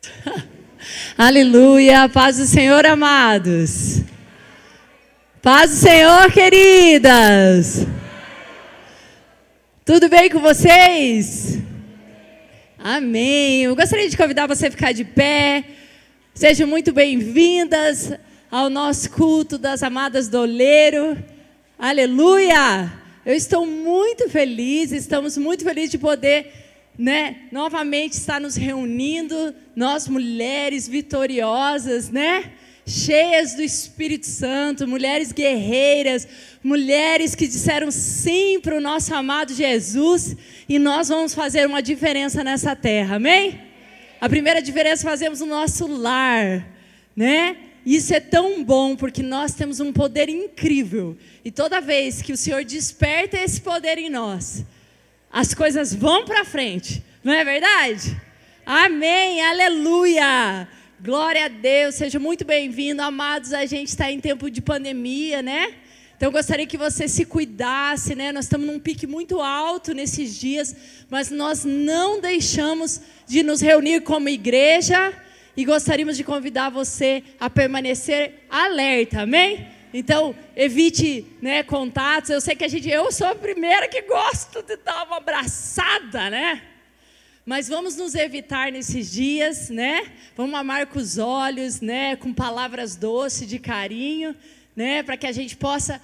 Aleluia, paz do Senhor, amados. Paz do Senhor, queridas. Tudo bem com vocês? Amém. Eu gostaria de convidar você a ficar de pé. Sejam muito bem-vindas ao nosso culto das amadas do Oleiro. Aleluia! Eu estou muito feliz, estamos muito felizes de poder né, novamente estar nos reunindo, nós mulheres vitoriosas, né? Cheias do Espírito Santo, mulheres guerreiras, mulheres que disseram sim para o nosso amado Jesus, e nós vamos fazer uma diferença nessa terra, amém? A primeira diferença fazemos no nosso lar, né? Isso é tão bom porque nós temos um poder incrível, e toda vez que o Senhor desperta esse poder em nós, as coisas vão para frente, não é verdade? Amém, aleluia! Glória a Deus, seja muito bem-vindo, amados. A gente está em tempo de pandemia, né? Então eu gostaria que você se cuidasse, né? Nós estamos num pique muito alto nesses dias, mas nós não deixamos de nos reunir como igreja e gostaríamos de convidar você a permanecer alerta, amém? Então, evite né, contatos. Eu sei que a gente, eu sou a primeira que gosto de dar uma abraçada, né? Mas vamos nos evitar nesses dias, né? Vamos amar com os olhos, né? Com palavras doces, de carinho, né? Para que a gente possa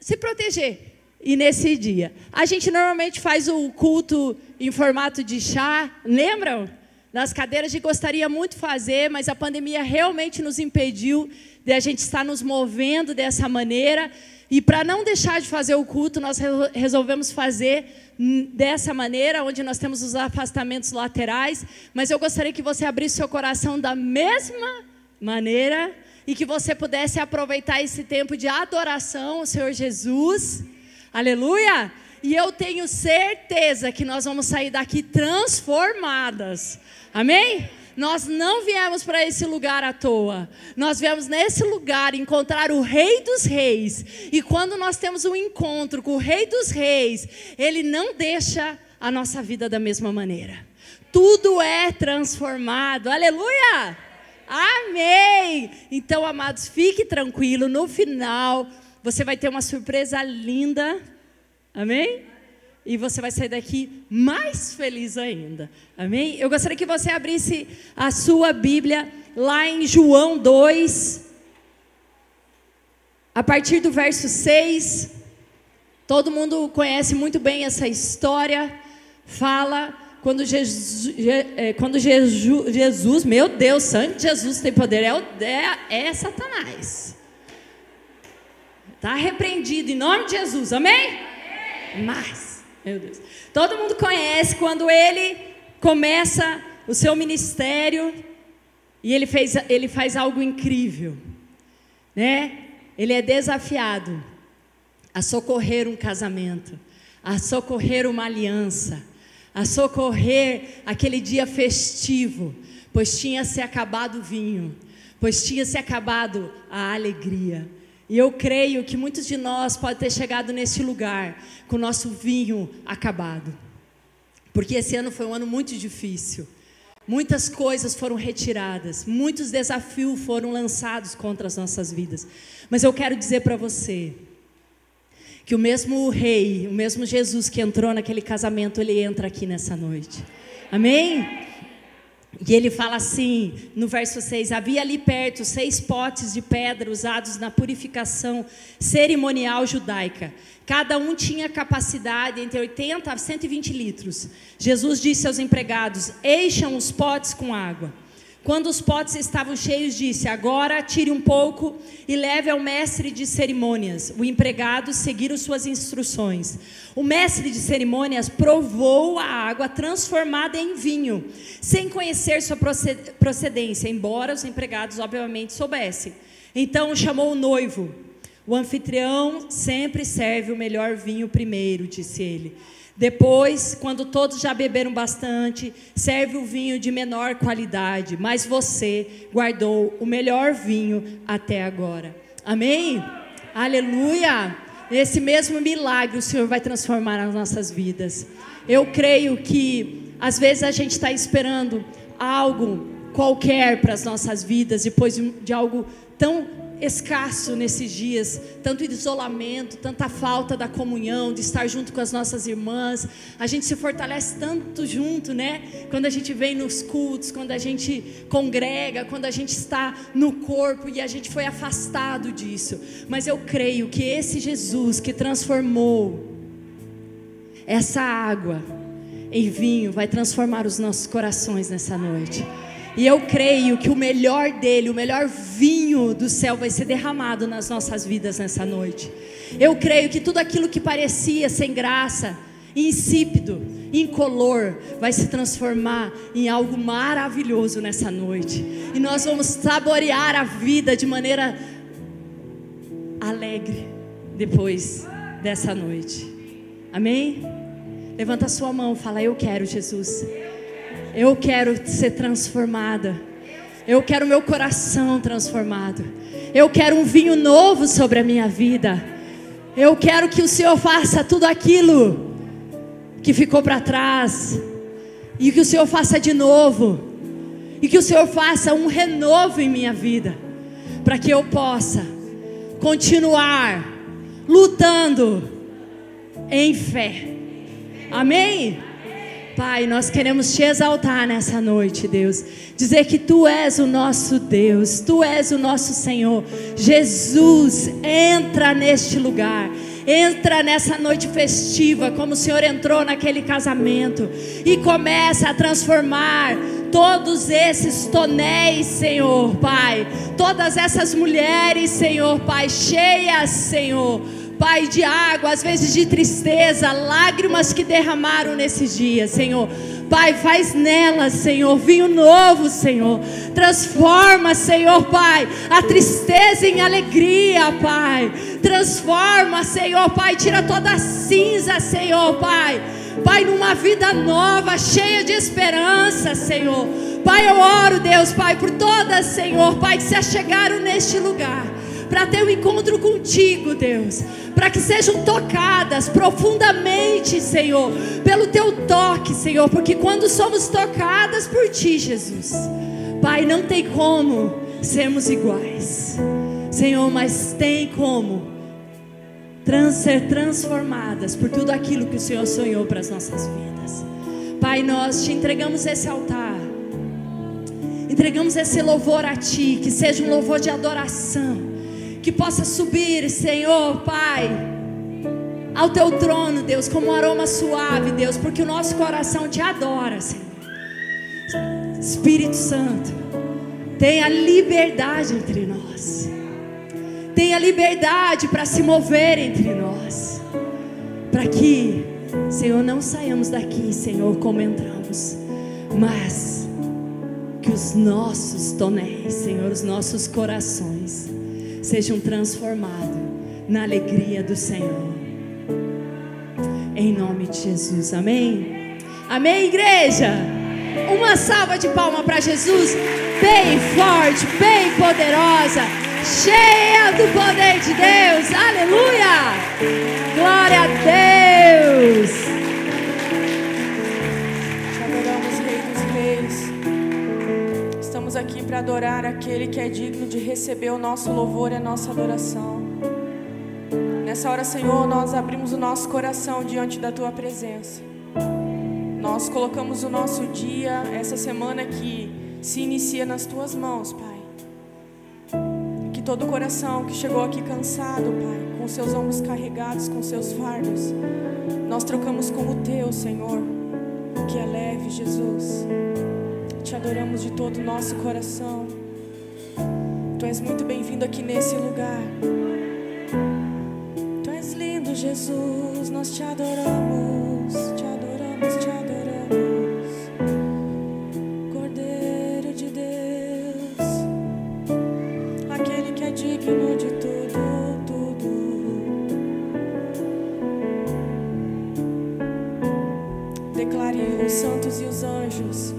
se proteger. E nesse dia, a gente normalmente faz o culto em formato de chá, lembram? Nas cadeiras de gostaria muito fazer, mas a pandemia realmente nos impediu de a gente estar nos movendo dessa maneira. E para não deixar de fazer o culto, nós resolvemos fazer dessa maneira, onde nós temos os afastamentos laterais. Mas eu gostaria que você abrisse seu coração da mesma maneira e que você pudesse aproveitar esse tempo de adoração ao Senhor Jesus. Aleluia! E eu tenho certeza que nós vamos sair daqui transformadas. Amém? Nós não viemos para esse lugar à toa. Nós viemos nesse lugar encontrar o Rei dos Reis. E quando nós temos um encontro com o Rei dos Reis, ele não deixa a nossa vida da mesma maneira. Tudo é transformado. Aleluia! Amém! Então, amados, fique tranquilo. No final, você vai ter uma surpresa linda. Amém? e você vai sair daqui mais feliz ainda. Amém? Eu gostaria que você abrisse a sua Bíblia lá em João 2, a partir do verso 6. Todo mundo conhece muito bem essa história. Fala quando Jesus, é, quando Jesus, Jesus meu Deus, santo Jesus tem poder, é, o, é, é Satanás. Está repreendido em nome de Jesus, amém? Mas meu Deus. Todo mundo conhece quando ele começa o seu ministério e ele, fez, ele faz algo incrível, né? Ele é desafiado a socorrer um casamento, a socorrer uma aliança, a socorrer aquele dia festivo, pois tinha se acabado o vinho, pois tinha se acabado a alegria. E eu creio que muitos de nós podem ter chegado nesse lugar com o nosso vinho acabado. Porque esse ano foi um ano muito difícil. Muitas coisas foram retiradas, muitos desafios foram lançados contra as nossas vidas. Mas eu quero dizer para você que o mesmo rei, o mesmo Jesus que entrou naquele casamento, ele entra aqui nessa noite. Amém? E ele fala assim, no verso 6: Havia ali perto seis potes de pedra usados na purificação cerimonial judaica. Cada um tinha capacidade entre 80 a 120 litros. Jesus disse aos empregados: Encham os potes com água. Quando os potes estavam cheios, disse: Agora tire um pouco e leve ao mestre de cerimônias. O empregado seguiram suas instruções. O mestre de cerimônias provou a água transformada em vinho, sem conhecer sua procedência, embora os empregados, obviamente, soubessem. Então chamou o noivo. O anfitrião sempre serve o melhor vinho primeiro, disse ele. Depois, quando todos já beberam bastante, serve o vinho de menor qualidade, mas você guardou o melhor vinho até agora. Amém? Aleluia! Esse mesmo milagre o Senhor vai transformar nas nossas vidas. Eu creio que às vezes a gente está esperando algo qualquer para as nossas vidas depois de algo tão escasso nesses dias, tanto isolamento, tanta falta da comunhão, de estar junto com as nossas irmãs. A gente se fortalece tanto junto, né? Quando a gente vem nos cultos, quando a gente congrega, quando a gente está no corpo e a gente foi afastado disso. Mas eu creio que esse Jesus que transformou essa água em vinho vai transformar os nossos corações nessa noite. E eu creio que o melhor dele, o melhor vinho do céu vai ser derramado nas nossas vidas nessa noite. Eu creio que tudo aquilo que parecia sem graça, insípido, incolor, vai se transformar em algo maravilhoso nessa noite. E nós vamos saborear a vida de maneira alegre depois dessa noite. Amém? Levanta a sua mão, fala: Eu quero, Jesus. Eu quero ser transformada. Eu quero meu coração transformado. Eu quero um vinho novo sobre a minha vida. Eu quero que o Senhor faça tudo aquilo que ficou para trás. E que o Senhor faça de novo. E que o Senhor faça um renovo em minha vida. Para que eu possa continuar lutando em fé. Amém? Pai, nós queremos te exaltar nessa noite, Deus. Dizer que tu és o nosso Deus, tu és o nosso Senhor. Jesus, entra neste lugar. Entra nessa noite festiva, como o Senhor entrou naquele casamento, e começa a transformar todos esses tonéis, Senhor, Pai. Todas essas mulheres, Senhor, Pai, cheias, Senhor Pai, de água, às vezes de tristeza, lágrimas que derramaram nesses dias, Senhor. Pai, faz nelas, Senhor, vinho novo, Senhor. Transforma, Senhor, Pai, a tristeza em alegria, Pai. Transforma, Senhor, Pai, tira toda a cinza, Senhor, Pai. Pai, numa vida nova, cheia de esperança, Senhor. Pai, eu oro, Deus, Pai, por todas, Senhor, Pai, que se achegaram neste lugar para ter um encontro contigo, Deus, para que sejam tocadas profundamente, Senhor, pelo teu toque, Senhor, porque quando somos tocadas por ti, Jesus, Pai, não tem como sermos iguais, Senhor, mas tem como trans, ser transformadas por tudo aquilo que o Senhor sonhou para as nossas vidas. Pai, nós te entregamos esse altar. Entregamos esse louvor a Ti, que seja um louvor de adoração que possa subir, Senhor, Pai, ao teu trono, Deus, como um aroma suave, Deus, porque o nosso coração te adora, Senhor. Espírito Santo, tenha liberdade entre nós, tenha liberdade para se mover entre nós, para que, Senhor, não saiamos daqui, Senhor, como entramos, mas que os nossos tonéis, Senhor, os nossos corações, sejam transformados na alegria do Senhor. Em nome de Jesus, amém? Amém, igreja? Uma salva de palma para Jesus, bem forte, bem poderosa, cheia do poder de Deus, aleluia! Glória a Deus! Aqui para adorar aquele que é digno de receber o nosso louvor e a nossa adoração. Nessa hora, Senhor, nós abrimos o nosso coração diante da tua presença. Nós colocamos o nosso dia, essa semana que se inicia nas tuas mãos, Pai. Que todo coração que chegou aqui cansado, Pai, com seus ombros carregados, com seus fardos, nós trocamos com o teu, Senhor, que é leve, Jesus te adoramos de todo o nosso coração. Tu és muito bem-vindo aqui nesse lugar. Tu és lindo, Jesus. Nós te adoramos, te adoramos, te adoramos. Cordeiro de Deus, aquele que é digno de tudo. Declare os santos e os anjos.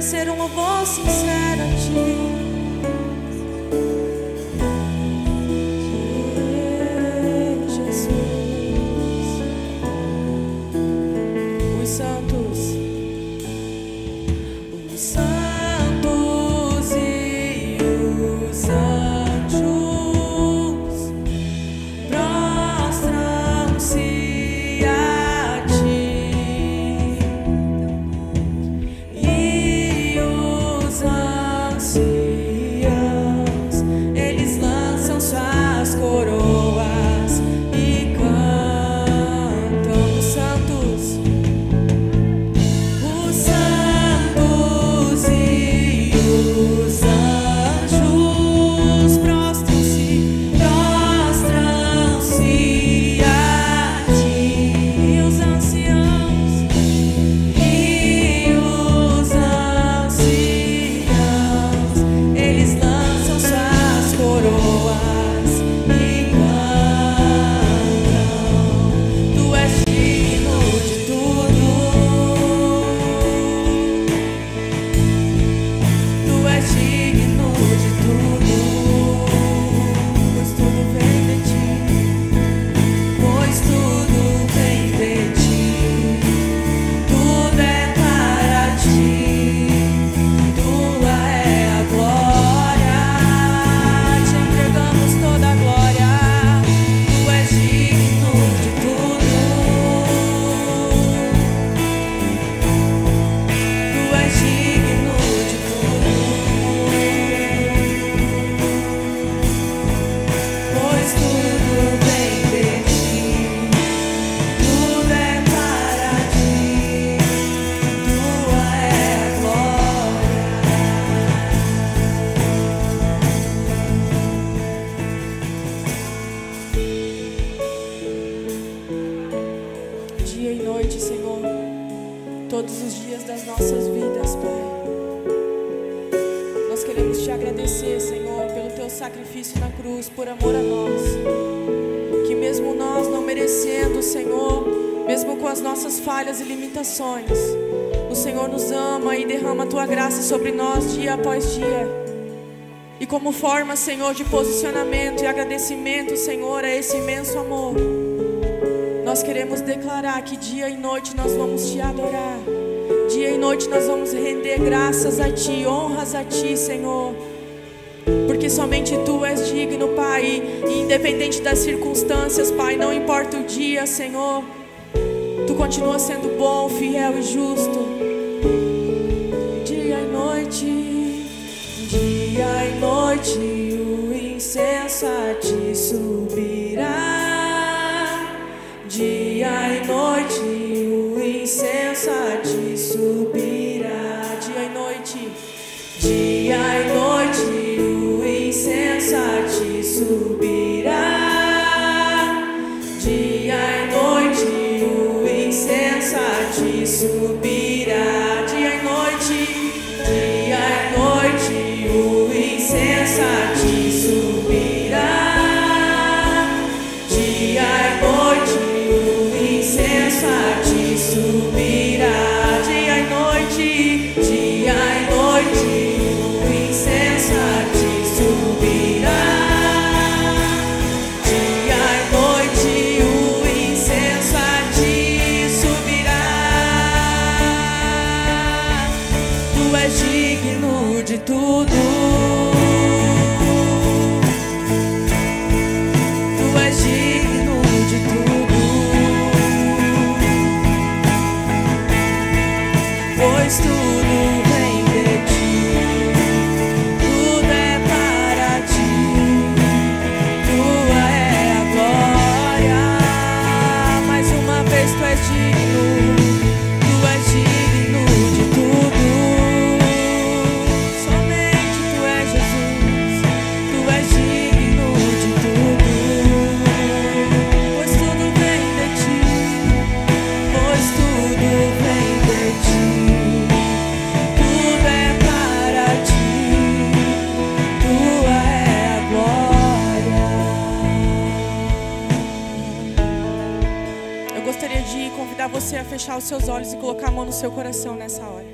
oferecer um louvor sincero. forma, Senhor, de posicionamento e agradecimento, Senhor, a esse imenso amor. Nós queremos declarar que dia e noite nós vamos te adorar. Dia e noite nós vamos render graças a ti, honras a ti, Senhor. Porque somente tu és digno, Pai, e independente das circunstâncias, Pai, não importa o dia, Senhor. Tu continuas sendo bom, fiel e justo. Digno de tudo. Fechar os seus olhos e colocar a mão no seu coração nessa hora.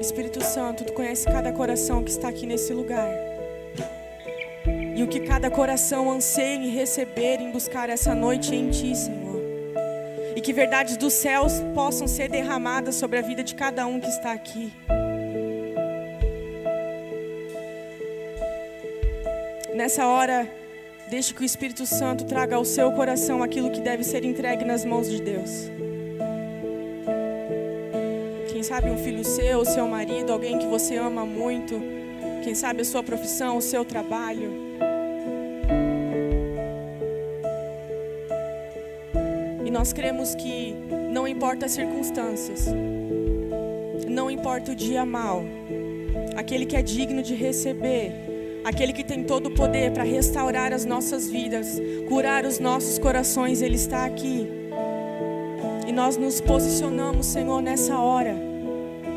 Espírito Santo, tu conhece cada coração que está aqui nesse lugar. E o que cada coração anseia em receber, em buscar essa noite em ti, Senhor. E que verdades dos céus possam ser derramadas sobre a vida de cada um que está aqui. Nessa hora, deixe que o Espírito Santo traga ao seu coração aquilo que deve ser entregue nas mãos de Deus. Quem sabe um filho seu, seu marido, alguém que você ama muito. Quem sabe a sua profissão, o seu trabalho. E nós cremos que não importa as circunstâncias, não importa o dia mal, aquele que é digno de receber, aquele que tem todo o poder para restaurar as nossas vidas, curar os nossos corações, ele está aqui. E nós nos posicionamos, Senhor, nessa hora,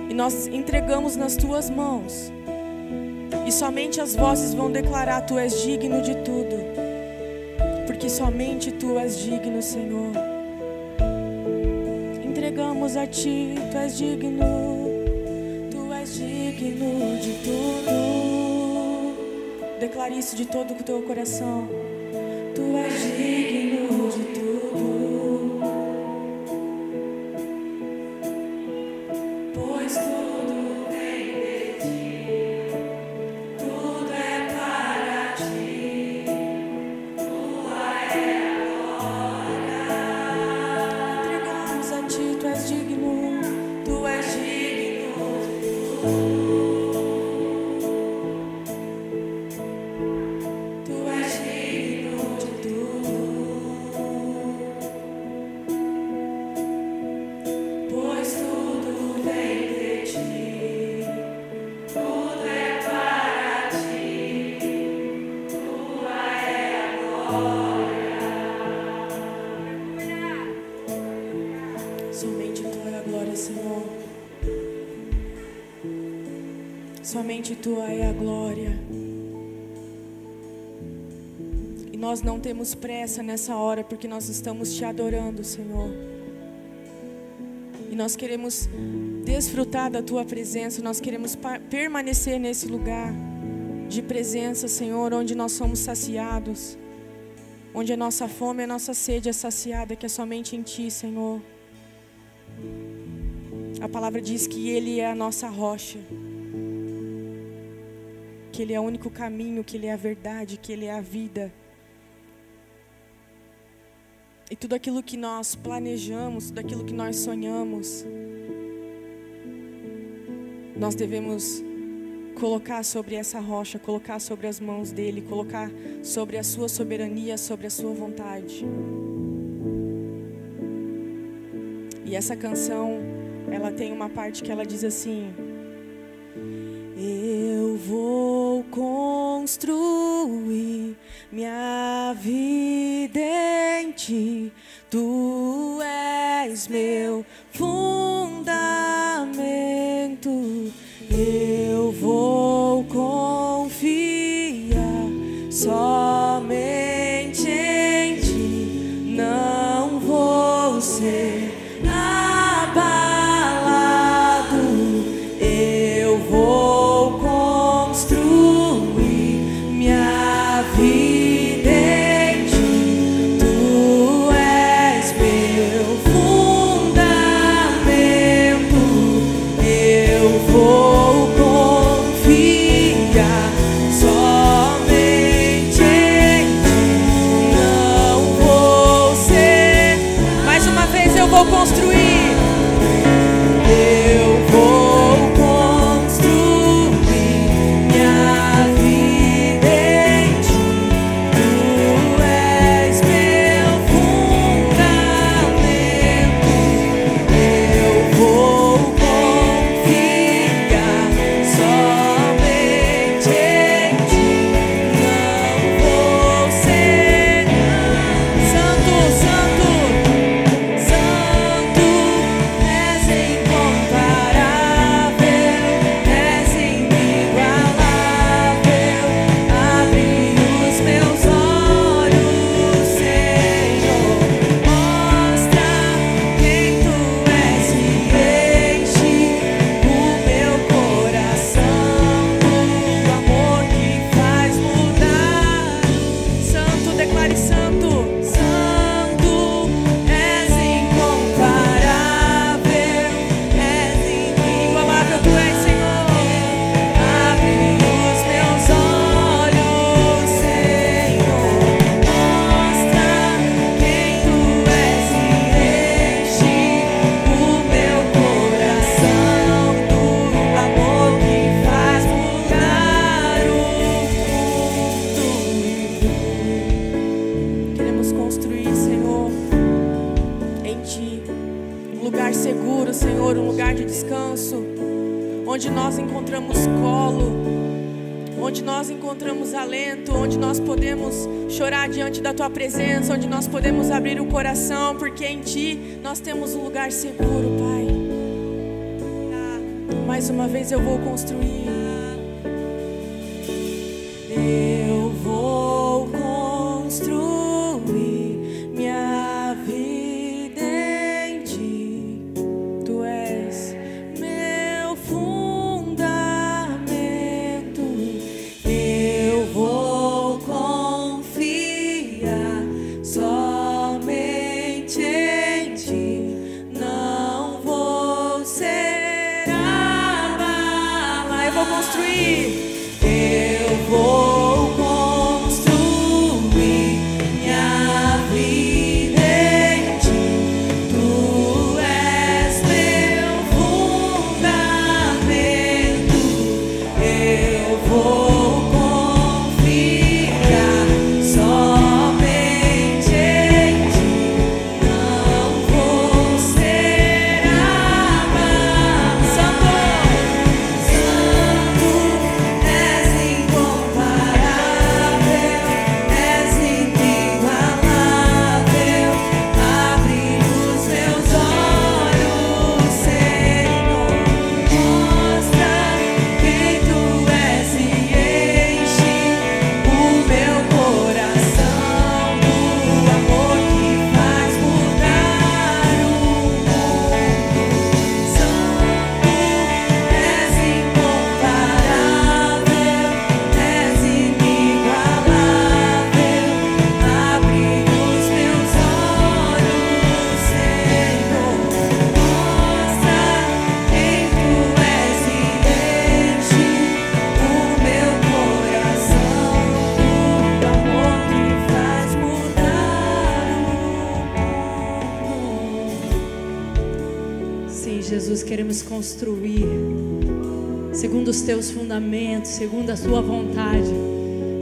e nós entregamos nas tuas mãos. E somente as vozes vão declarar: Tu és digno de tudo, porque somente Tu és digno, Senhor. Entregamos a Ti, Tu és digno, Tu és digno de tudo. Declare isso de todo o teu coração. Tu és digno não temos pressa nessa hora, porque nós estamos te adorando, Senhor. E nós queremos desfrutar da tua presença, nós queremos permanecer nesse lugar de presença, Senhor, onde nós somos saciados, onde a nossa fome e a nossa sede é saciada, que é somente em ti, Senhor. A palavra diz que Ele é a nossa rocha, que Ele é o único caminho, que Ele é a verdade, que Ele é a vida. E tudo aquilo que nós planejamos, tudo aquilo que nós sonhamos, nós devemos colocar sobre essa rocha, colocar sobre as mãos dele, colocar sobre a sua soberania, sobre a sua vontade. E essa canção, ela tem uma parte que ela diz assim: Eu vou construir minha vida em ti. Tu és meu presença, onde nós podemos abrir o coração, porque em ti nós temos um lugar seguro, Pai. Mais uma vez eu vou construir.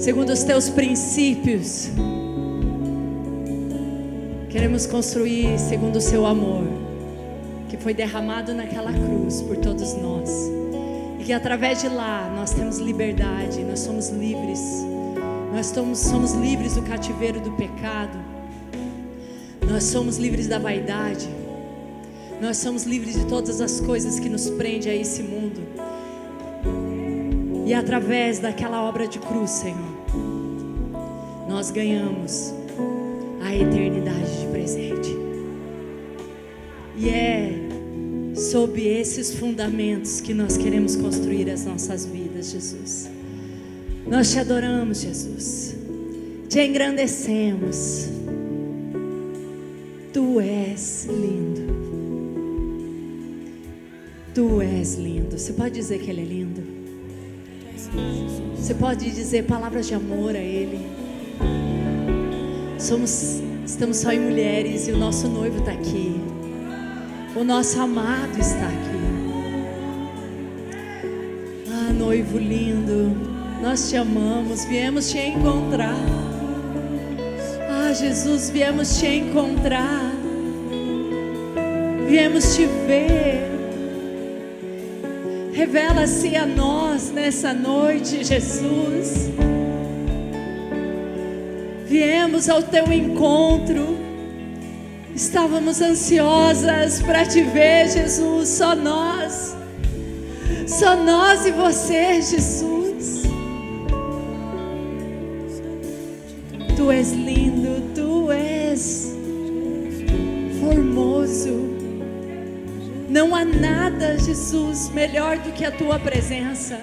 Segundo os teus princípios. Queremos construir segundo o seu amor, que foi derramado naquela cruz por todos nós. E que através de lá nós temos liberdade, nós somos livres. Nós somos, somos livres do cativeiro do pecado. Nós somos livres da vaidade. Nós somos livres de todas as coisas que nos prendem a esse mundo. E através daquela obra de cruz, Senhor, nós ganhamos a eternidade de presente. E é sob esses fundamentos que nós queremos construir as nossas vidas, Jesus. Nós te adoramos, Jesus. Te engrandecemos. Tu és lindo. Tu és lindo. Você pode dizer que Ele é lindo? Você pode dizer palavras de amor a Ele? Somos, estamos só em mulheres e o nosso noivo está aqui. O nosso amado está aqui. Ah, noivo lindo, nós te amamos, viemos te encontrar. Ah, Jesus, viemos te encontrar. Viemos te ver. Revela-se a nós nessa noite, Jesus. Viemos ao teu encontro. Estávamos ansiosas para te ver, Jesus. Só nós. Só nós e você, Jesus. Tu és lindo, tu és formoso. Não há nada, Jesus, melhor do que a tua presença.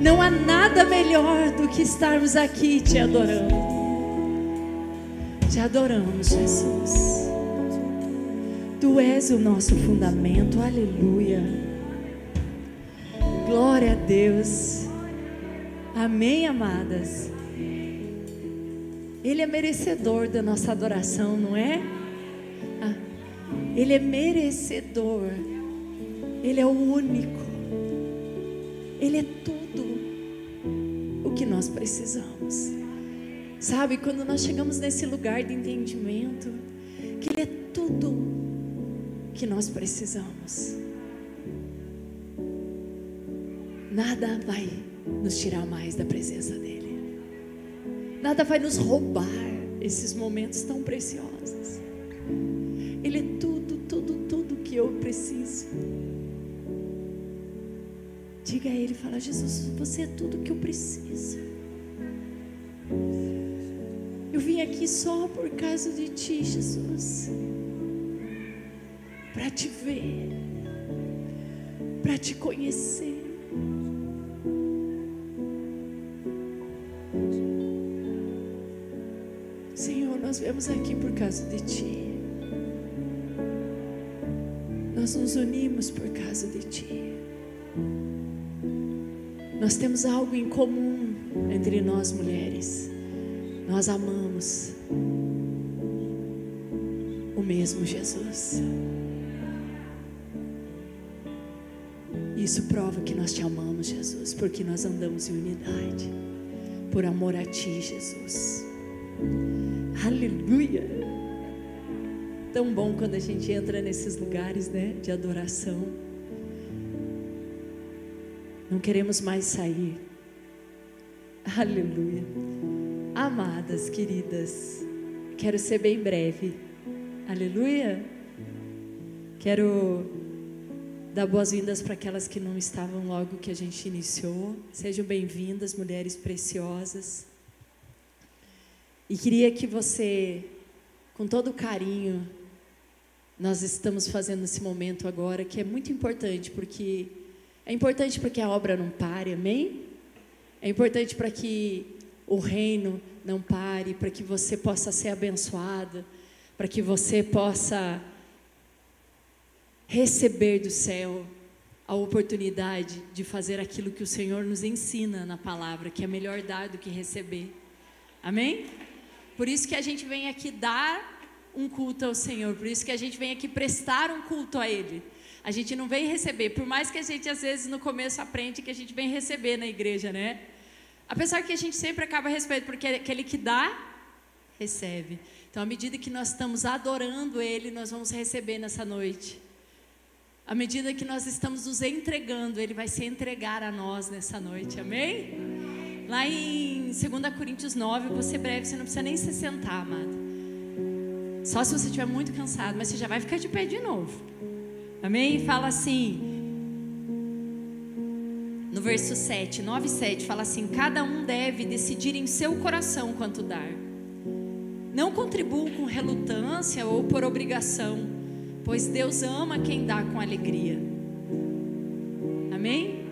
Não há nada melhor do que estarmos aqui te adorando. Te adoramos, Jesus. Tu és o nosso fundamento, aleluia. Glória a Deus. Amém, amadas. Ele é merecedor da nossa adoração, não é? Ah, Ele é merecedor. Ele é o único. Ele é tudo o que nós precisamos. Sabe, quando nós chegamos nesse lugar de entendimento, que Ele é tudo que nós precisamos. nada vai nos tirar mais da presença dEle. Nada vai nos roubar esses momentos tão preciosos. Ele é tudo, tudo, tudo que eu preciso. Diga a Ele, fala, Jesus, você é tudo que eu preciso. Eu vim aqui só por causa de Ti, Jesus. Para te ver, para te conhecer. Senhor, nós viemos aqui por causa de Ti. Nós nos unimos por causa de Ti. Nós temos algo em comum entre nós mulheres. Nós amamos o mesmo Jesus. Isso prova que nós te amamos, Jesus, porque nós andamos em unidade, por amor a Ti, Jesus. Aleluia! Tão bom quando a gente entra nesses lugares, né, de adoração. Não queremos mais sair. Aleluia. Amadas, queridas, quero ser bem breve. Aleluia. Quero dar boas-vindas para aquelas que não estavam logo que a gente iniciou. Sejam bem-vindas, mulheres preciosas. E queria que você, com todo carinho, nós estamos fazendo esse momento agora, que é muito importante, porque é importante para que a obra não pare, amém? É importante para que o reino não pare, para que você possa ser abençoada, para que você possa receber do céu a oportunidade de fazer aquilo que o Senhor nos ensina na palavra, que é melhor dar do que receber. Amém? Por isso que a gente vem aqui dar um culto ao Senhor, por isso que a gente vem aqui prestar um culto a Ele. A gente não vem receber, por mais que a gente às vezes no começo aprende que a gente vem receber na igreja, né? Apesar que a gente sempre acaba recebendo, porque aquele que dá, recebe. Então, à medida que nós estamos adorando Ele, nós vamos receber nessa noite. À medida que nós estamos nos entregando, Ele vai se entregar a nós nessa noite, amém? Lá em 2 Coríntios 9, vou ser breve, você não precisa nem se sentar, amado. Só se você estiver muito cansado, mas você já vai ficar de pé de novo. Amém? Fala assim, no verso 7, 9 e 7, fala assim: Cada um deve decidir em seu coração quanto dar. Não contribuam com relutância ou por obrigação, pois Deus ama quem dá com alegria. Amém?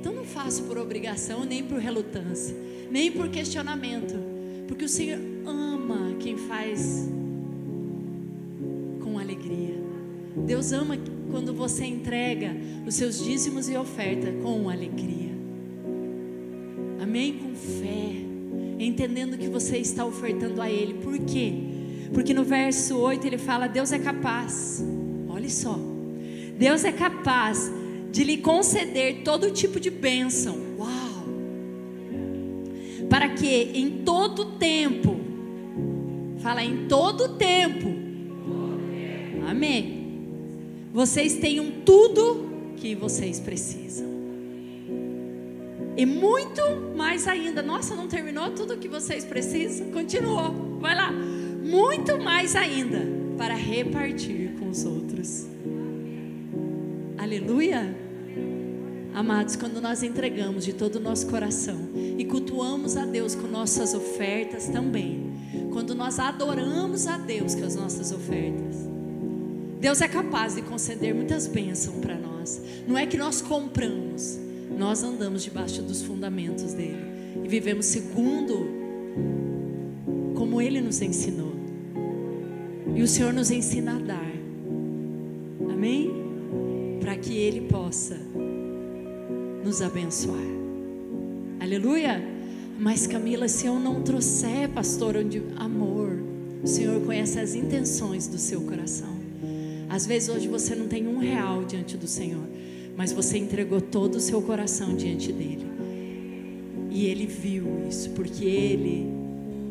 Então não faça por obrigação, nem por relutância, nem por questionamento, porque o Senhor ama quem faz Deus ama quando você entrega os seus dízimos e oferta com alegria. Amém? Com fé, entendendo que você está ofertando a Ele. Por quê? Porque no verso 8 ele fala: Deus é capaz, olha só, Deus é capaz de lhe conceder todo tipo de bênção. Uau! Para que em todo tempo, fala em todo tempo, amém vocês tenham tudo que vocês precisam. E muito mais ainda. Nossa, não terminou tudo que vocês precisam? Continuou. Vai lá. Muito mais ainda para repartir com os outros. Aleluia. Amados, quando nós entregamos de todo o nosso coração e cultuamos a Deus com nossas ofertas também, quando nós adoramos a Deus com as nossas ofertas, Deus é capaz de conceder muitas bênçãos para nós. Não é que nós compramos, nós andamos debaixo dos fundamentos dele e vivemos segundo como ele nos ensinou. E o Senhor nos ensina a dar. Amém? Para que ele possa nos abençoar. Aleluia. Mas Camila, se eu não trouxer, pastor, onde amor, o Senhor conhece as intenções do seu coração. Às vezes hoje você não tem um real diante do Senhor, mas você entregou todo o seu coração diante dele. E ele viu isso, porque ele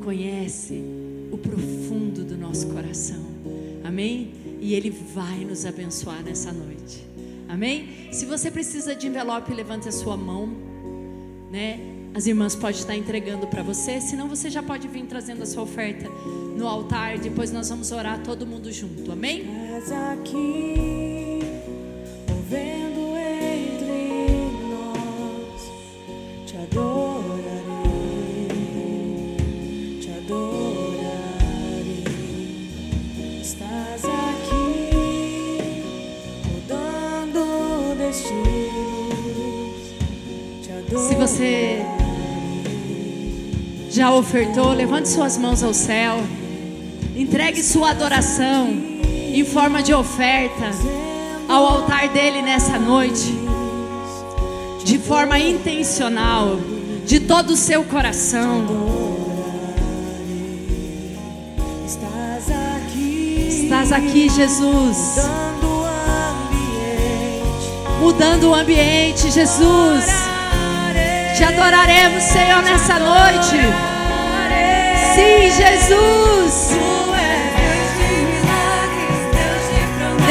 conhece o profundo do nosso coração. Amém? E ele vai nos abençoar nessa noite. Amém? Se você precisa de envelope, levante a sua mão, né? As irmãs podem estar entregando para você, senão você já pode vir trazendo a sua oferta no altar. Depois nós vamos orar todo mundo junto, amém? Mas aqui, movendo entre nós, te adorarei, te adorarei. Estás aqui, mudando destinos, te adorarei. Se você já ofertou, levante suas mãos ao céu. Entregue sua adoração em forma de oferta ao altar dele nessa noite. De forma intencional, de todo o seu coração. Estás aqui, Estás aqui, Jesus, mudando o ambiente, Jesus. Te adoraremos, Senhor, nessa noite. Sim, Jesus.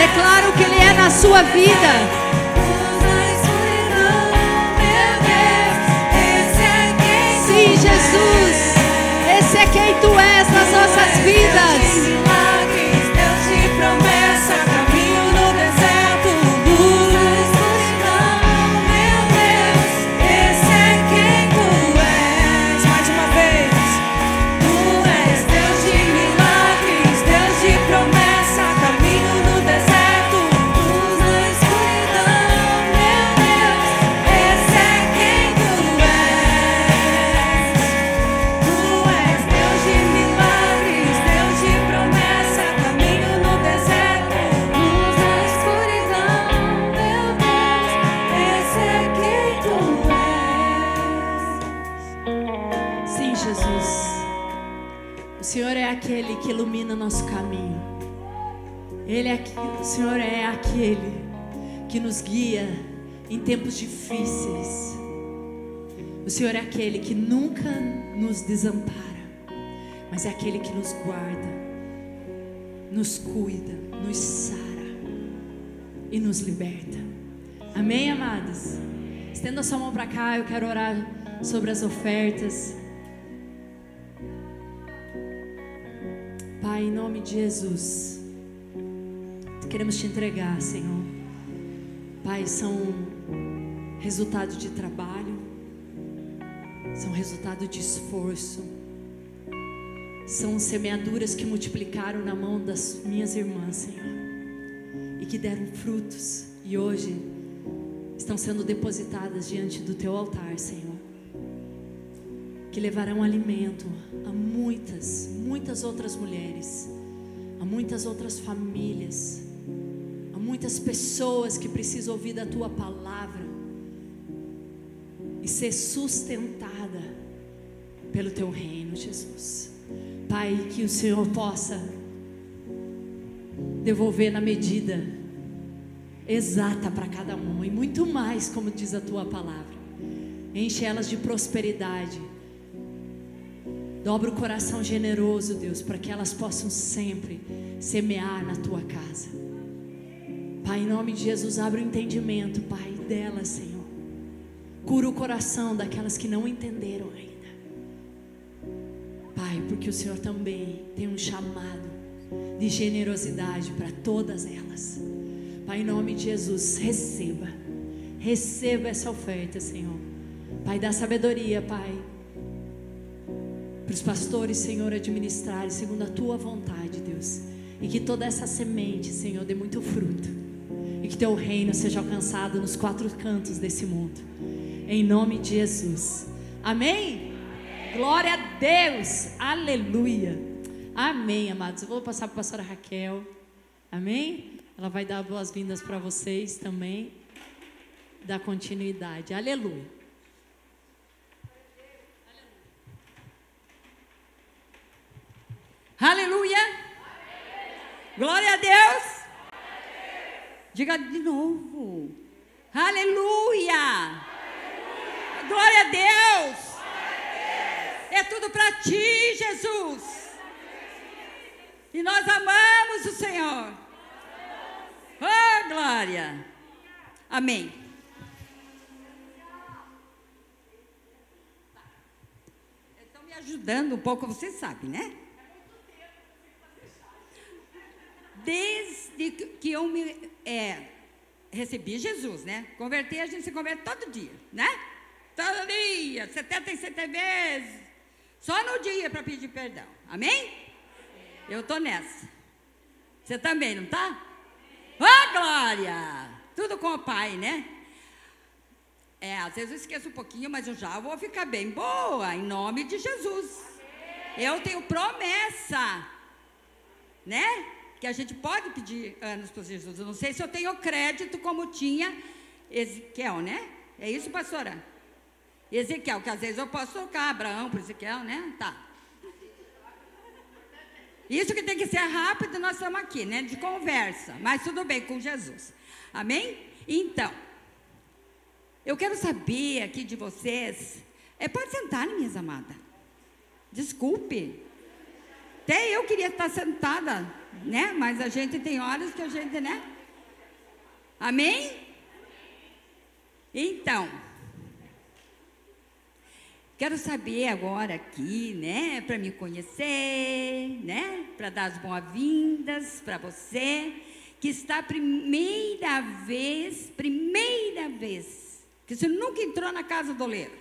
Declaro que Ele é na sua vida. Sim, Jesus. Esse é quem tu és nas nossas vidas. É o Senhor é aquele que nos guia em tempos difíceis. O Senhor é aquele que nunca nos desampara, mas é aquele que nos guarda, nos cuida, nos sara e nos liberta. Amém, amados? Estenda sua mão para cá, eu quero orar sobre as ofertas. Pai, em nome de Jesus, queremos te entregar, Senhor. Pai, são resultado de trabalho, são resultado de esforço, são semeaduras que multiplicaram na mão das minhas irmãs, Senhor, e que deram frutos, e hoje estão sendo depositadas diante do teu altar, Senhor. Que levarão alimento a muitas, muitas outras mulheres, a muitas outras famílias, muitas pessoas que precisam ouvir da tua palavra e ser sustentada pelo teu reino, Jesus. Pai, que o Senhor possa devolver na medida exata para cada uma e muito mais, como diz a tua palavra. Enche elas de prosperidade. Dobra o coração generoso, Deus, para que elas possam sempre semear na tua casa. Pai, em nome de Jesus, abre o entendimento, Pai, delas, Senhor. Cura o coração daquelas que não entenderam ainda. Pai, porque o Senhor também tem um chamado de generosidade para todas elas. Pai, em nome de Jesus, receba. Receba essa oferta, Senhor. Pai, dá sabedoria, Pai. Para os pastores, Senhor, administrarem segundo a tua vontade, Deus. E que toda essa semente, Senhor, dê muito fruto. Que teu reino seja alcançado nos quatro cantos desse mundo. Em nome de Jesus. Amém? Glória a Deus. Aleluia. Amém, amados. Eu vou passar para a pastora Raquel. Amém? Ela vai dar boas-vindas para vocês também. Dar continuidade. Aleluia. Aleluia. Glória a Deus. Diga de novo. Aleluia. Glória a Deus. É tudo para ti, Jesus. E nós amamos o Senhor. Oh, glória. Amém. Estão me ajudando um pouco, você sabe, né? Desde que eu me é, recebi Jesus, né? Converter, a gente se converte todo dia, né? Todo dia, 77 vezes. Só no dia para pedir perdão. Amém? Eu tô nessa. Você também, não tá? Ó, oh, glória! Tudo com o Pai, né? É, às vezes eu esqueço um pouquinho, mas eu já vou ficar bem boa, em nome de Jesus. Eu tenho promessa, né? Que a gente pode pedir anos para Jesus. Eu não sei se eu tenho crédito como tinha Ezequiel, né? É isso, pastora? Ezequiel, que às vezes eu posso trocar Abraão para Ezequiel, né? Tá. Isso que tem que ser rápido, nós estamos aqui, né? De conversa. Mas tudo bem com Jesus. Amém? Então, eu quero saber aqui de vocês. É, pode sentar, minhas amadas. Desculpe. Até eu queria estar sentada, né? Mas a gente tem horas que a gente, né? Amém? Então, quero saber agora aqui, né? Para me conhecer, né? Para dar as boas-vindas para você que está primeira vez, primeira vez, que você nunca entrou na casa do oleiro.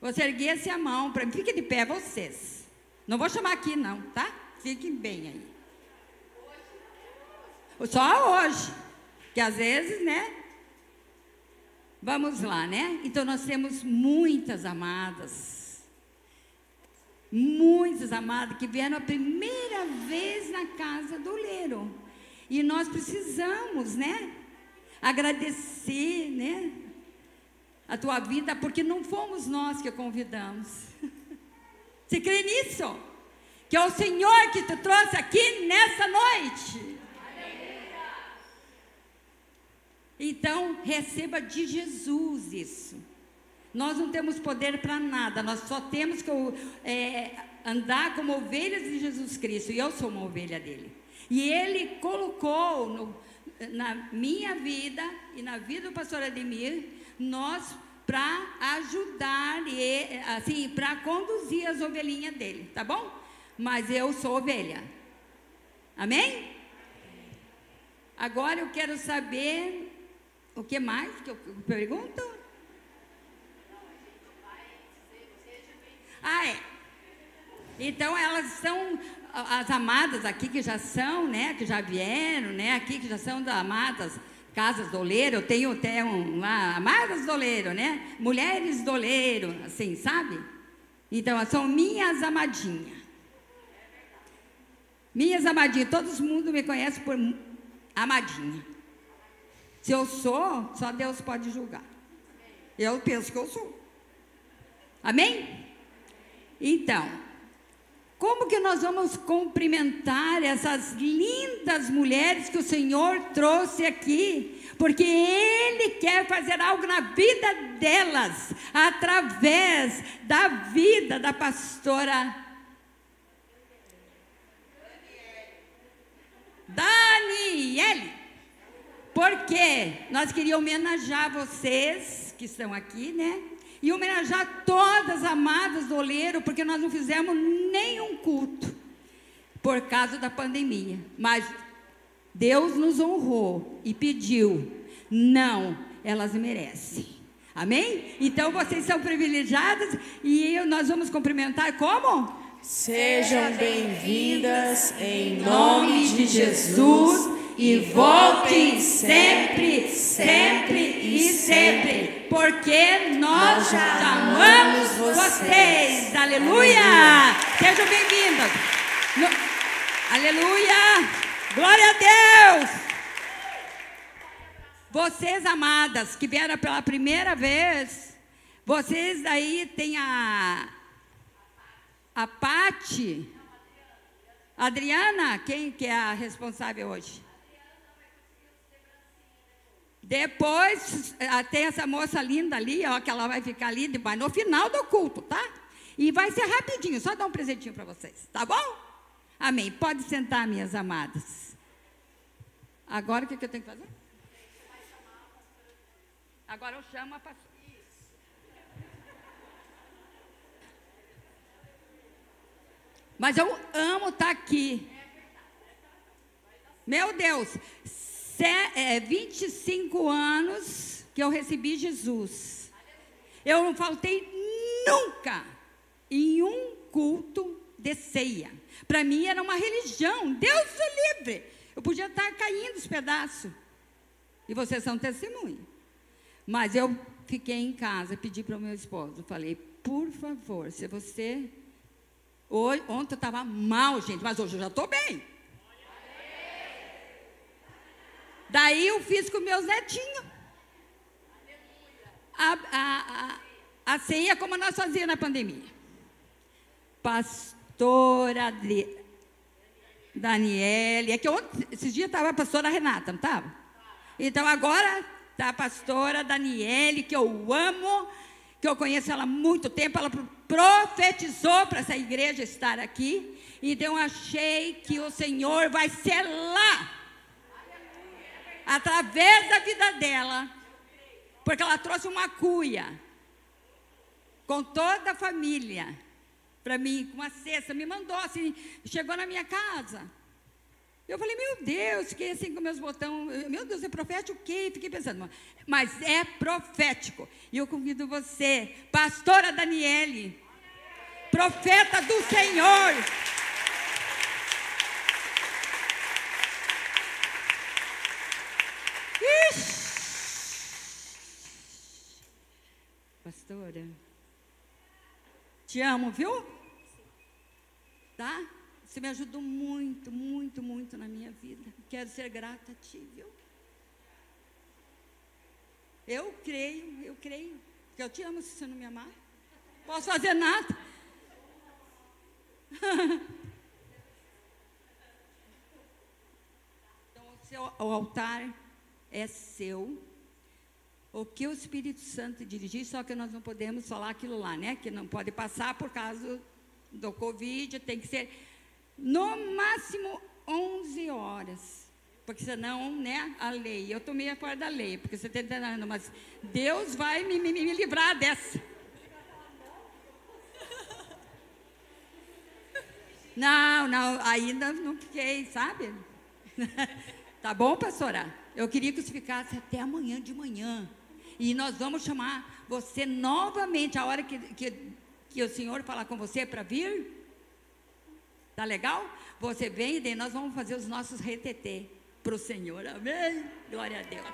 Você erguesse a mão para mim, fique de pé vocês. Não vou chamar aqui não, tá? Fiquem bem aí. Só hoje, que às vezes, né? Vamos lá, né? Então nós temos muitas amadas muitos amados que vieram a primeira vez na casa do oleiro. E nós precisamos, né? Agradecer, né? A tua vida, porque não fomos nós que convidamos. Você crê nisso? Que é o Senhor que te trouxe aqui nessa noite. Então, receba de Jesus isso. Nós não temos poder para nada, nós só temos que é, andar como ovelhas de Jesus Cristo, e eu sou uma ovelha dele. E ele colocou no, na minha vida e na vida do pastor Ademir, nós para ajudar e assim, para conduzir as ovelhinhas dele, tá bom? Mas eu sou ovelha. Amém? Agora eu quero saber o que mais que eu pergunto? Ah, é. Então elas são as amadas aqui que já são, né, que já vieram, né, aqui que já são das amadas casas do oleiro, eu tenho até um lá, amadas do oleiro, né, mulheres do oleiro, assim, sabe? Então são minhas amadinhas. Minhas amadinhas, todo mundo me conhece por amadinha. Se eu sou, só Deus pode julgar. Eu penso que eu sou. Amém? Então, como que nós vamos cumprimentar essas lindas mulheres que o Senhor trouxe aqui? Porque Ele quer fazer algo na vida delas, através da vida da pastora Daniele. Porque nós queríamos homenagear vocês que estão aqui, né? e homenagear todas as amadas do oleiro, porque nós não fizemos nenhum culto por causa da pandemia. Mas Deus nos honrou e pediu, não, elas merecem. Amém? Então vocês são privilegiadas e nós vamos cumprimentar como? Sejam bem-vindas em nome de Jesus e voltem sempre, sempre e sempre, porque nós amamos vocês. Aleluia! Sejam bem-vindas. Aleluia! Glória a Deus! Vocês amadas que vieram pela primeira vez, vocês aí têm a a Pati, Adriana, quem que é a responsável hoje? Depois ah, tem essa moça linda ali, ó, que ela vai ficar ali debaixo, no final do culto, tá? E vai ser rapidinho, só dar um presentinho para vocês, tá bom? Amém. Pode sentar, minhas amadas. Agora o que, que eu tenho que fazer? Agora eu chamo a pastora. Mas eu amo estar aqui. Meu Deus, se, é, 25 anos que eu recebi Jesus. Eu não faltei nunca em um culto de ceia. Para mim era uma religião, Deus o livre. Eu podia estar caindo os pedaços. E vocês são testemunho. Mas eu fiquei em casa, pedi para o meu esposo, falei, por favor, se você. Hoje, ontem eu estava mal, gente, mas hoje eu já estou bem. Daí eu fiz com meus netinhos. A, a, a, a ceia como nós fazíamos na pandemia. Pastora Adri, Daniele. É que ontem, esses dias estava a pastora Renata, não estava? Então agora está a pastora Daniele, que eu amo, que eu conheço ela há muito tempo. Ela profetizou para essa igreja estar aqui. Então eu achei que o Senhor vai selar através da vida dela, porque ela trouxe uma cuia com toda a família para mim, com uma cesta, me mandou assim, chegou na minha casa. Eu falei, meu Deus, fiquei assim com meus botões, meu Deus, é profético o quê? Fiquei pensando, mas é profético. E eu convido você, pastora Daniele, profeta do Senhor, Pastora, te amo, viu? Tá? Você me ajudou muito, muito, muito na minha vida. Quero ser grata a ti, viu? Eu creio, eu creio. Porque eu te amo se você não me amar. Posso fazer nada. então, o, seu, o altar é seu. O que o Espírito Santo dirigir, só que nós não podemos falar aquilo lá, né? Que não pode passar por causa do Covid, tem que ser no máximo 11 horas. Porque senão, né, a lei, eu tomei a fora da lei, porque você está entendendo, mas Deus vai me, me, me livrar dessa. Não, não, ainda não fiquei, sabe? tá bom, pastora? Eu queria que você ficasse até amanhã de manhã. E nós vamos chamar você novamente, a hora que, que, que o Senhor falar com você para vir. Tá legal? Você vem e nós vamos fazer os nossos RTT para o Senhor. Amém? Glória a Deus.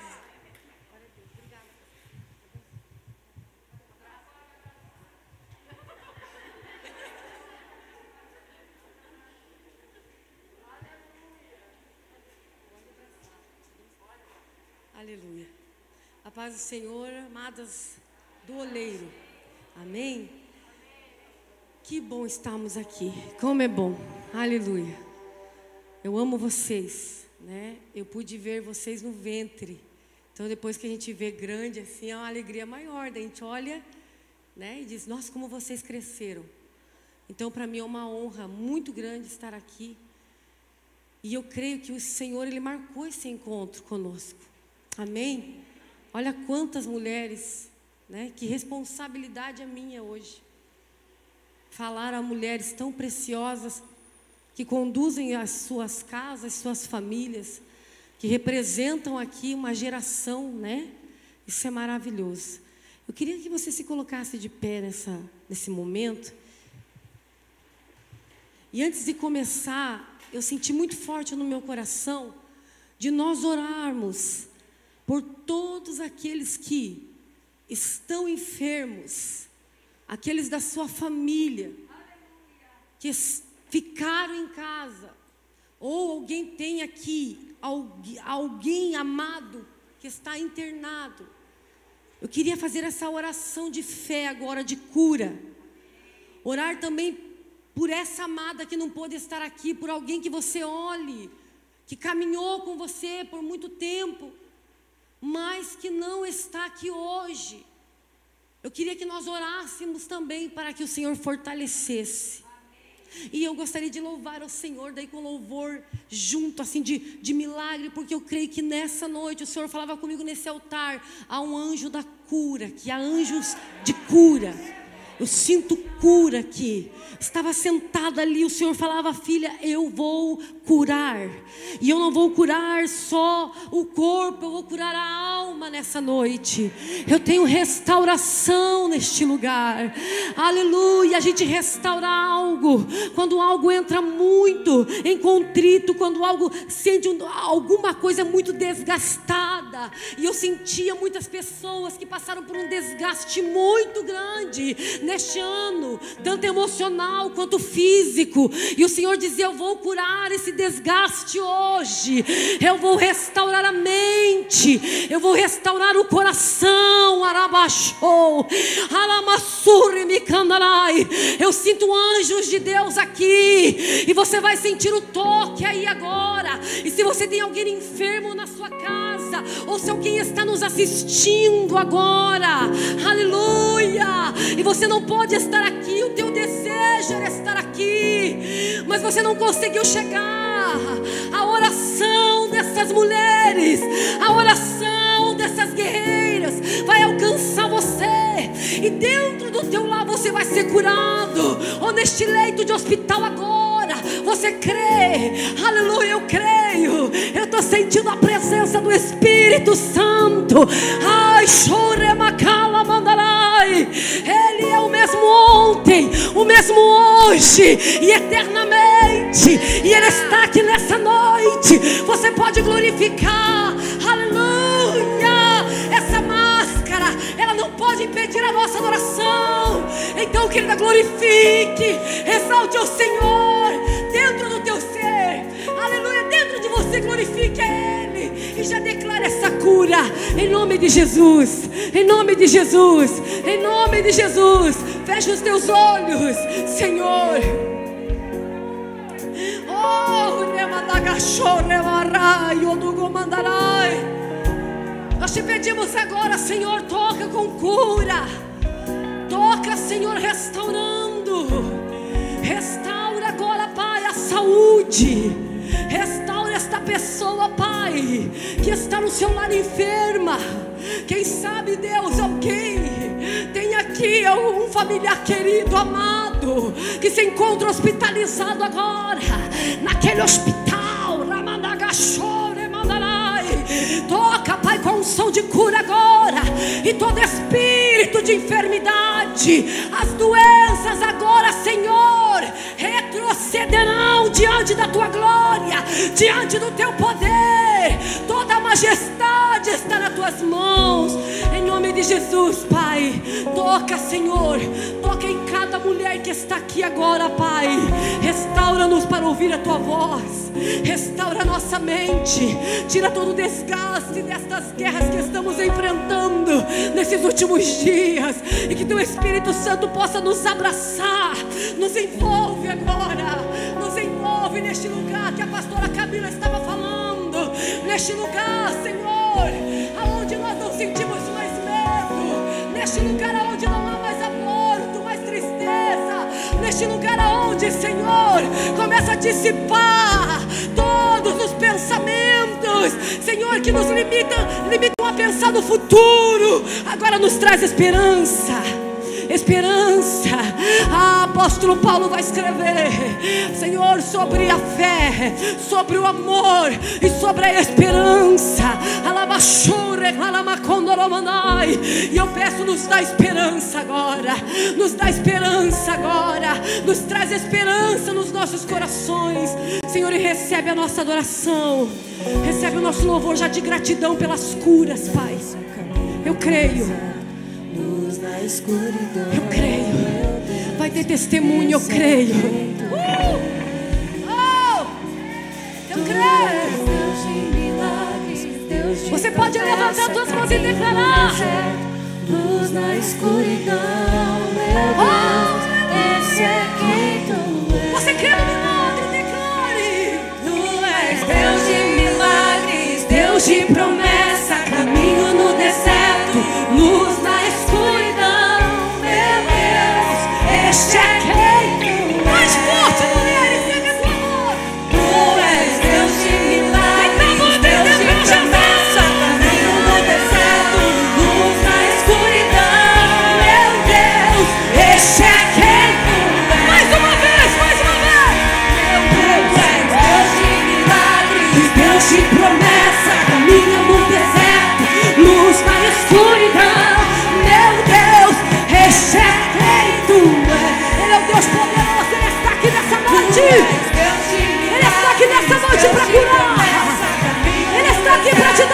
Aleluia. A paz do Senhor, amadas do oleiro. Amém? Que bom estarmos aqui. Como é bom. Aleluia. Eu amo vocês, né? Eu pude ver vocês no ventre. Então depois que a gente vê grande assim, é uma alegria maior. Daí a gente olha, né, e diz: "Nossa, como vocês cresceram". Então para mim é uma honra muito grande estar aqui. E eu creio que o Senhor ele marcou esse encontro conosco. Amém. Olha quantas mulheres, né? Que responsabilidade é minha hoje. Falar a mulheres tão preciosas que conduzem as suas casas, suas famílias, que representam aqui uma geração, né? Isso é maravilhoso. Eu queria que você se colocasse de pé nessa, nesse momento. E antes de começar, eu senti muito forte no meu coração de nós orarmos por todos aqueles que estão enfermos, aqueles da sua família, que ficaram em casa, ou alguém tem aqui alguém amado que está internado. Eu queria fazer essa oração de fé agora, de cura. Orar também por essa amada que não pôde estar aqui, por alguém que você olhe, que caminhou com você por muito tempo mas que não está aqui hoje. Eu queria que nós orássemos também para que o Senhor fortalecesse. E eu gostaria de louvar ao Senhor, daí com louvor junto, assim, de, de milagre, porque eu creio que nessa noite o Senhor falava comigo nesse altar. Há um anjo da cura, que há anjos de cura. Eu sinto cura aqui. Estava sentada ali, o Senhor falava, filha, eu vou curar. E eu não vou curar só o corpo, eu vou curar a alma nessa noite. Eu tenho restauração neste lugar. Aleluia. A gente restaura algo. Quando algo entra muito em contrito, quando algo sente alguma coisa muito desgastada. E eu sentia muitas pessoas que passaram por um desgaste muito grande neste ano, tanto emocional quanto físico. E o Senhor dizia: Eu vou curar esse desgaste hoje, eu vou restaurar a mente, eu vou restaurar o coração. Arabachou, Alamassuri Mikandarai. Eu sinto anjos de Deus aqui, e você vai sentir o toque aí agora. E se você tem alguém enfermo na sua casa, ou se alguém está nos assistindo agora, aleluia, e você não pode estar aqui, o teu desejo era estar aqui, mas você não conseguiu chegar. A oração dessas mulheres, a oração dessas guerreiras vai alcançar você, e dentro do teu lar você vai ser curado, ou neste leito de hospital agora. Você crê, aleluia, eu creio. Eu estou sentindo a presença do Espírito Santo. Ai, chore macala mandarai. Ele é o mesmo ontem, o mesmo hoje e eternamente. E Ele está aqui nessa noite. Você pode glorificar, aleluia. Essa máscara, ela não pode impedir a nossa adoração. Então, querida, glorifique, exalte o Senhor dentro do teu ser, aleluia, dentro de você, glorifique a Ele e já declara essa cura, em nome de Jesus, em nome de Jesus, em nome de Jesus. Feche os teus olhos, Senhor. Oh, nós te pedimos agora, Senhor, toca com cura. Toca, Senhor, restaurando. Restaura agora, Pai, a saúde. Restaura esta pessoa, Pai, que está no seu lar enferma. Quem sabe, Deus, alguém tem aqui um familiar querido, amado, que se encontra hospitalizado agora, naquele hospital, Ramanagachore, Mandarai. Toca, Pai, com unção de cura agora, e todo espírito de enfermidade, as doenças agora, Senhor, retrocederão diante da tua glória, diante do teu poder, toda majestade está nas tuas mãos, em nome de Jesus, Pai. Toca, Senhor, toca em cada mulher que está aqui agora, Pai. Restaura-nos para ouvir a tua voz, restaura nossa mente, tira todo o desgaste destas guerras que estamos enfrentando nesses últimos dias, e que teu Espírito Santo possa nos abraçar, nos envolve agora, nos envolve neste lugar que a pastora Camila estava falando, neste lugar, Senhor, aonde nós não sentimos mais medo, neste lugar aonde não há mais aborto, mais tristeza, neste lugar aonde, Senhor, começa a dissipar todos os pensamentos, Senhor, que nos limitam, limitam a pensar no futuro, agora nos traz esperança esperança. Ah, apóstolo Paulo vai escrever, Senhor, sobre a fé, sobre o amor e sobre a esperança. E eu peço, nos dá esperança agora, nos dá esperança agora, nos traz esperança nos nossos corações, Senhor, e recebe a nossa adoração, recebe o nosso louvor já de gratidão pelas curas, Pai. Eu creio. Eu creio. Vai ter testemunho, eu creio. Uh! Oh! Eu creio. Você pode levantar suas mãos e declarar. Luz na escuridão, meu Deus, esse é quem tu és. Você crê no milagre, declare. Tu és Deus de milagres, Deus de promessa,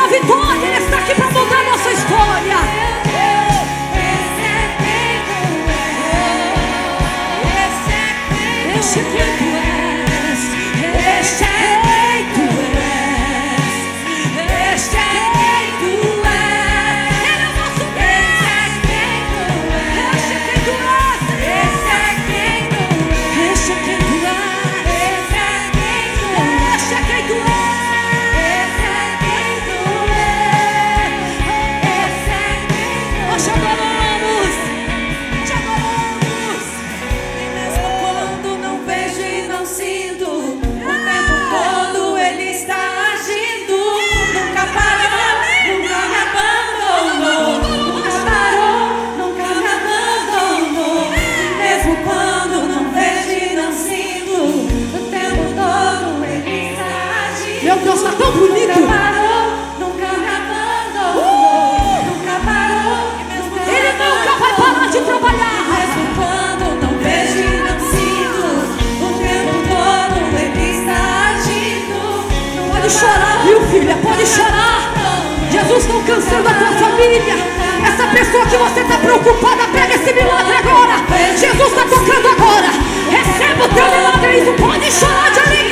아, 그 빅터! Alcançando a tua família. Essa pessoa que você está preocupada, pega esse milagre agora. Jesus está tocando agora. Receba o teu milagre. Isso pode chorar de alegria.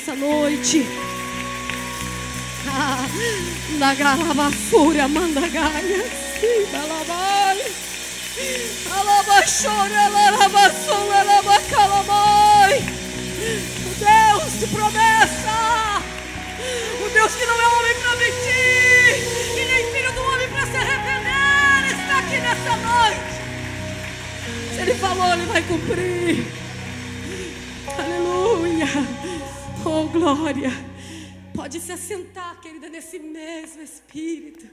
Nessa noite. Ah, na grava fúria, manda gaia. Sim, ela vai. Alabaxora, larabaçou, larabacalamai. O Deus de promessa. O Deus que não é homem para mentir. E nem filho do homem para se arrepender. Está aqui nessa noite. Se ele falou, ele vai cumprir. Glória. Pode se assentar, querida, nesse mesmo espírito.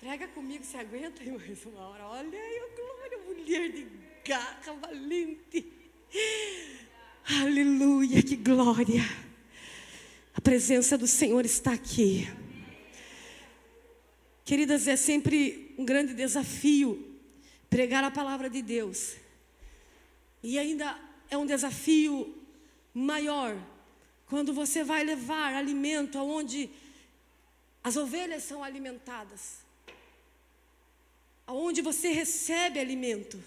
Prega comigo, se aguenta mais uma hora. Olha aí, glória, mulher de garra valente. Aleluia, que glória. A presença do Senhor está aqui. Queridas, é sempre um grande desafio pregar a palavra de Deus. E ainda é um desafio maior quando você vai levar alimento aonde as ovelhas são alimentadas. Aonde você recebe alimento.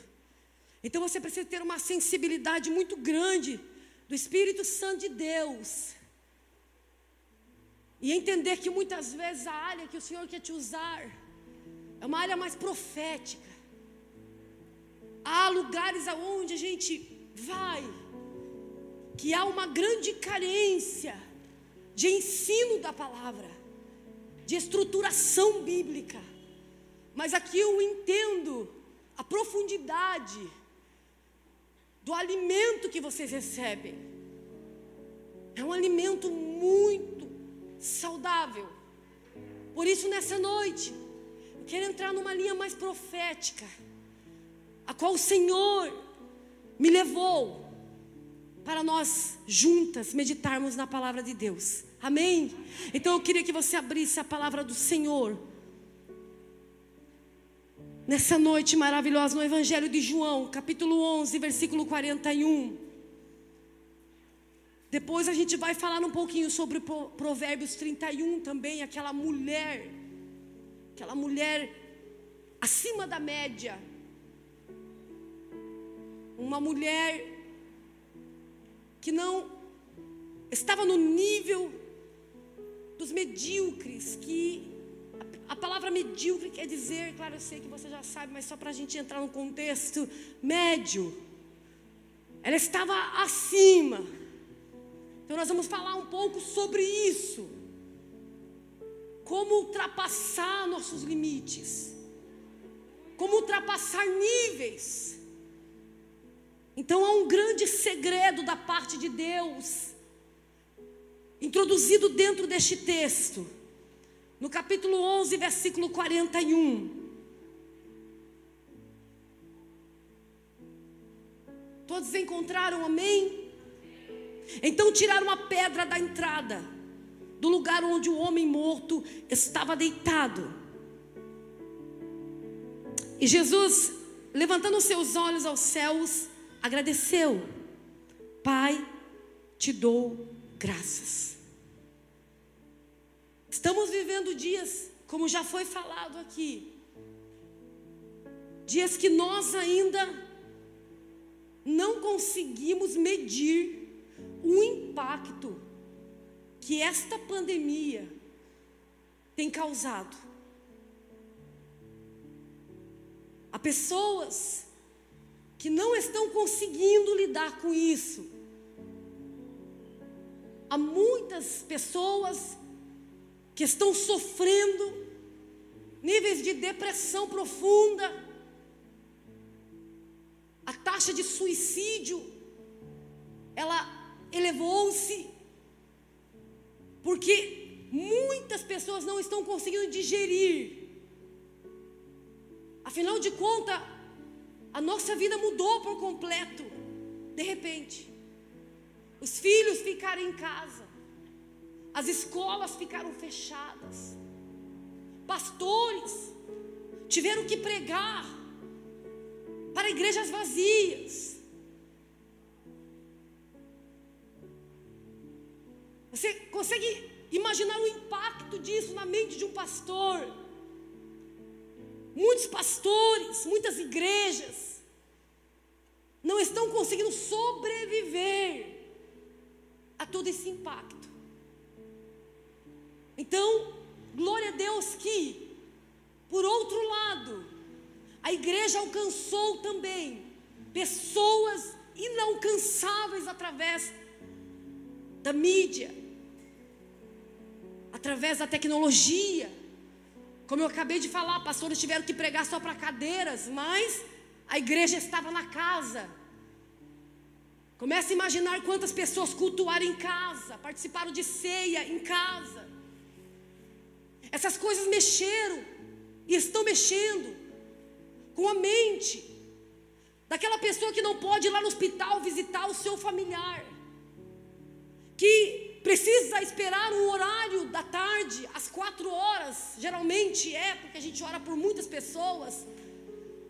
Então você precisa ter uma sensibilidade muito grande do Espírito Santo de Deus. E entender que muitas vezes a área que o Senhor quer te usar é uma área mais profética. Há lugares aonde a gente vai que há uma grande carência de ensino da palavra, de estruturação bíblica. Mas aqui eu entendo a profundidade do alimento que vocês recebem. É um alimento muito saudável. Por isso, nessa noite, quero entrar numa linha mais profética, a qual o Senhor me levou para nós juntas meditarmos na palavra de Deus. Amém? Então eu queria que você abrisse a palavra do Senhor. Nessa noite maravilhosa, no Evangelho de João, capítulo 11, versículo 41. Depois a gente vai falar um pouquinho sobre Pro- Provérbios 31 também, aquela mulher, aquela mulher acima da média. Uma mulher que não estava no nível dos medíocres, que a, palavra medíocre quer dizer, claro, eu sei que você já sabe, mas só para a gente entrar no contexto, médio. Ela estava acima. Então nós vamos falar um pouco sobre isso. Como ultrapassar nossos limites. Como ultrapassar níveis. Então há um grande segredo da parte de Deus, introduzido dentro deste texto, no capítulo 11, versículo 41. Todos encontraram, amém? Então tiraram a pedra da entrada, do lugar onde o homem morto estava deitado. E Jesus, levantando seus olhos aos céus, agradeceu: Pai, te dou graças. Estamos vivendo dias, como já foi falado aqui, dias que nós ainda não conseguimos medir o impacto que esta pandemia tem causado. Há pessoas que não estão conseguindo lidar com isso. Há muitas pessoas que estão sofrendo níveis de depressão profunda. A taxa de suicídio ela elevou-se porque muitas pessoas não estão conseguindo digerir. Afinal de contas, a nossa vida mudou por completo, de repente. Os filhos ficaram em casa, as escolas ficaram fechadas, pastores tiveram que pregar para igrejas vazias. Você consegue imaginar o impacto disso na mente de um pastor? Muitos pastores, muitas igrejas não estão conseguindo sobreviver a todo esse impacto. Então, glória a Deus que, por outro lado, a igreja alcançou também pessoas inalcançáveis através da mídia, através da tecnologia. Como eu acabei de falar, pastores tiveram que pregar só para cadeiras, mas a igreja estava na casa. Comece a imaginar quantas pessoas cultuaram em casa, participaram de ceia em casa. Essas coisas mexeram e estão mexendo com a mente daquela pessoa que não pode ir lá no hospital visitar o seu familiar, que precisa esperar um horário da tarde, às quatro horas, geralmente é, porque a gente ora por muitas pessoas,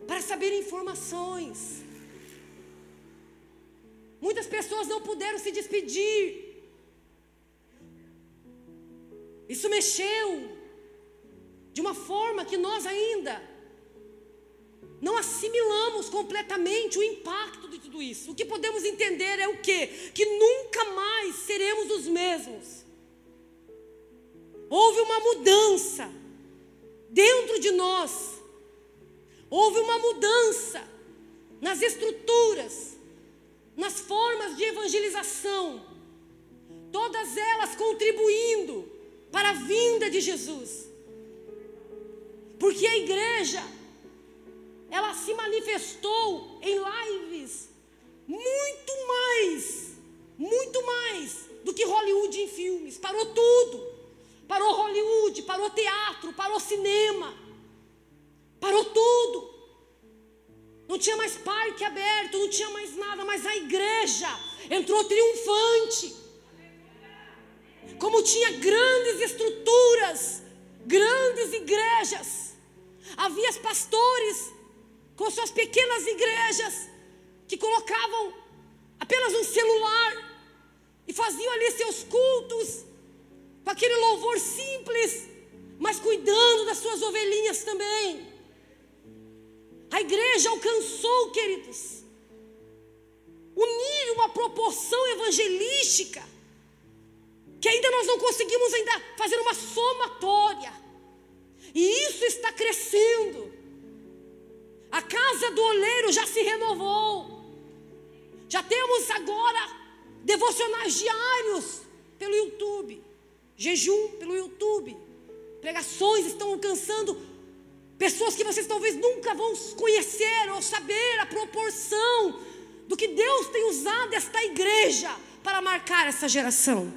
para saber informações. Muitas pessoas não puderam se despedir. Isso mexeu de uma forma que nós ainda não assimilamos completamente o impacto de tudo isso. O que podemos entender é o quê? Que nunca mais seremos os mesmos. Houve uma mudança dentro de nós. Houve uma mudança nas estruturas, nas formas de evangelização. Todas elas contribuindo para a vinda de Jesus. Porque a igreja ela se manifestou em lives muito mais, muito mais do que Hollywood em filmes. Parou tudo. Parou Hollywood, parou teatro, parou cinema. Parou tudo. Não tinha mais parque aberto, não tinha mais nada, mas a igreja entrou triunfante. Como tinha grandes estruturas, grandes igrejas, havia pastores com suas pequenas igrejas que colocavam apenas um celular e faziam ali seus cultos com aquele louvor simples, mas cuidando das suas ovelhinhas também. A igreja alcançou, queridos, unir uma proporção evangelística que ainda nós não conseguimos ainda fazer uma somatória. E isso está crescendo. A casa do oleiro já se renovou. Já temos agora devocionais diários pelo YouTube, jejum pelo YouTube. Pregações estão alcançando pessoas que vocês talvez nunca vão conhecer ou saber a proporção do que Deus tem usado esta igreja para marcar essa geração.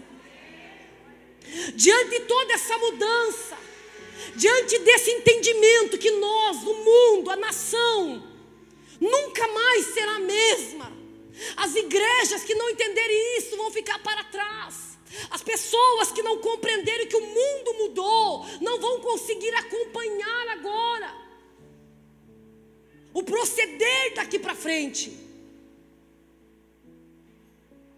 Diante de toda essa mudança, diante desse entendimento que nós, o mundo, a nação, nunca mais será a mesma. As igrejas que não entenderem isso vão ficar para trás. As pessoas que não compreenderem que o mundo mudou não vão conseguir acompanhar agora o proceder daqui para frente.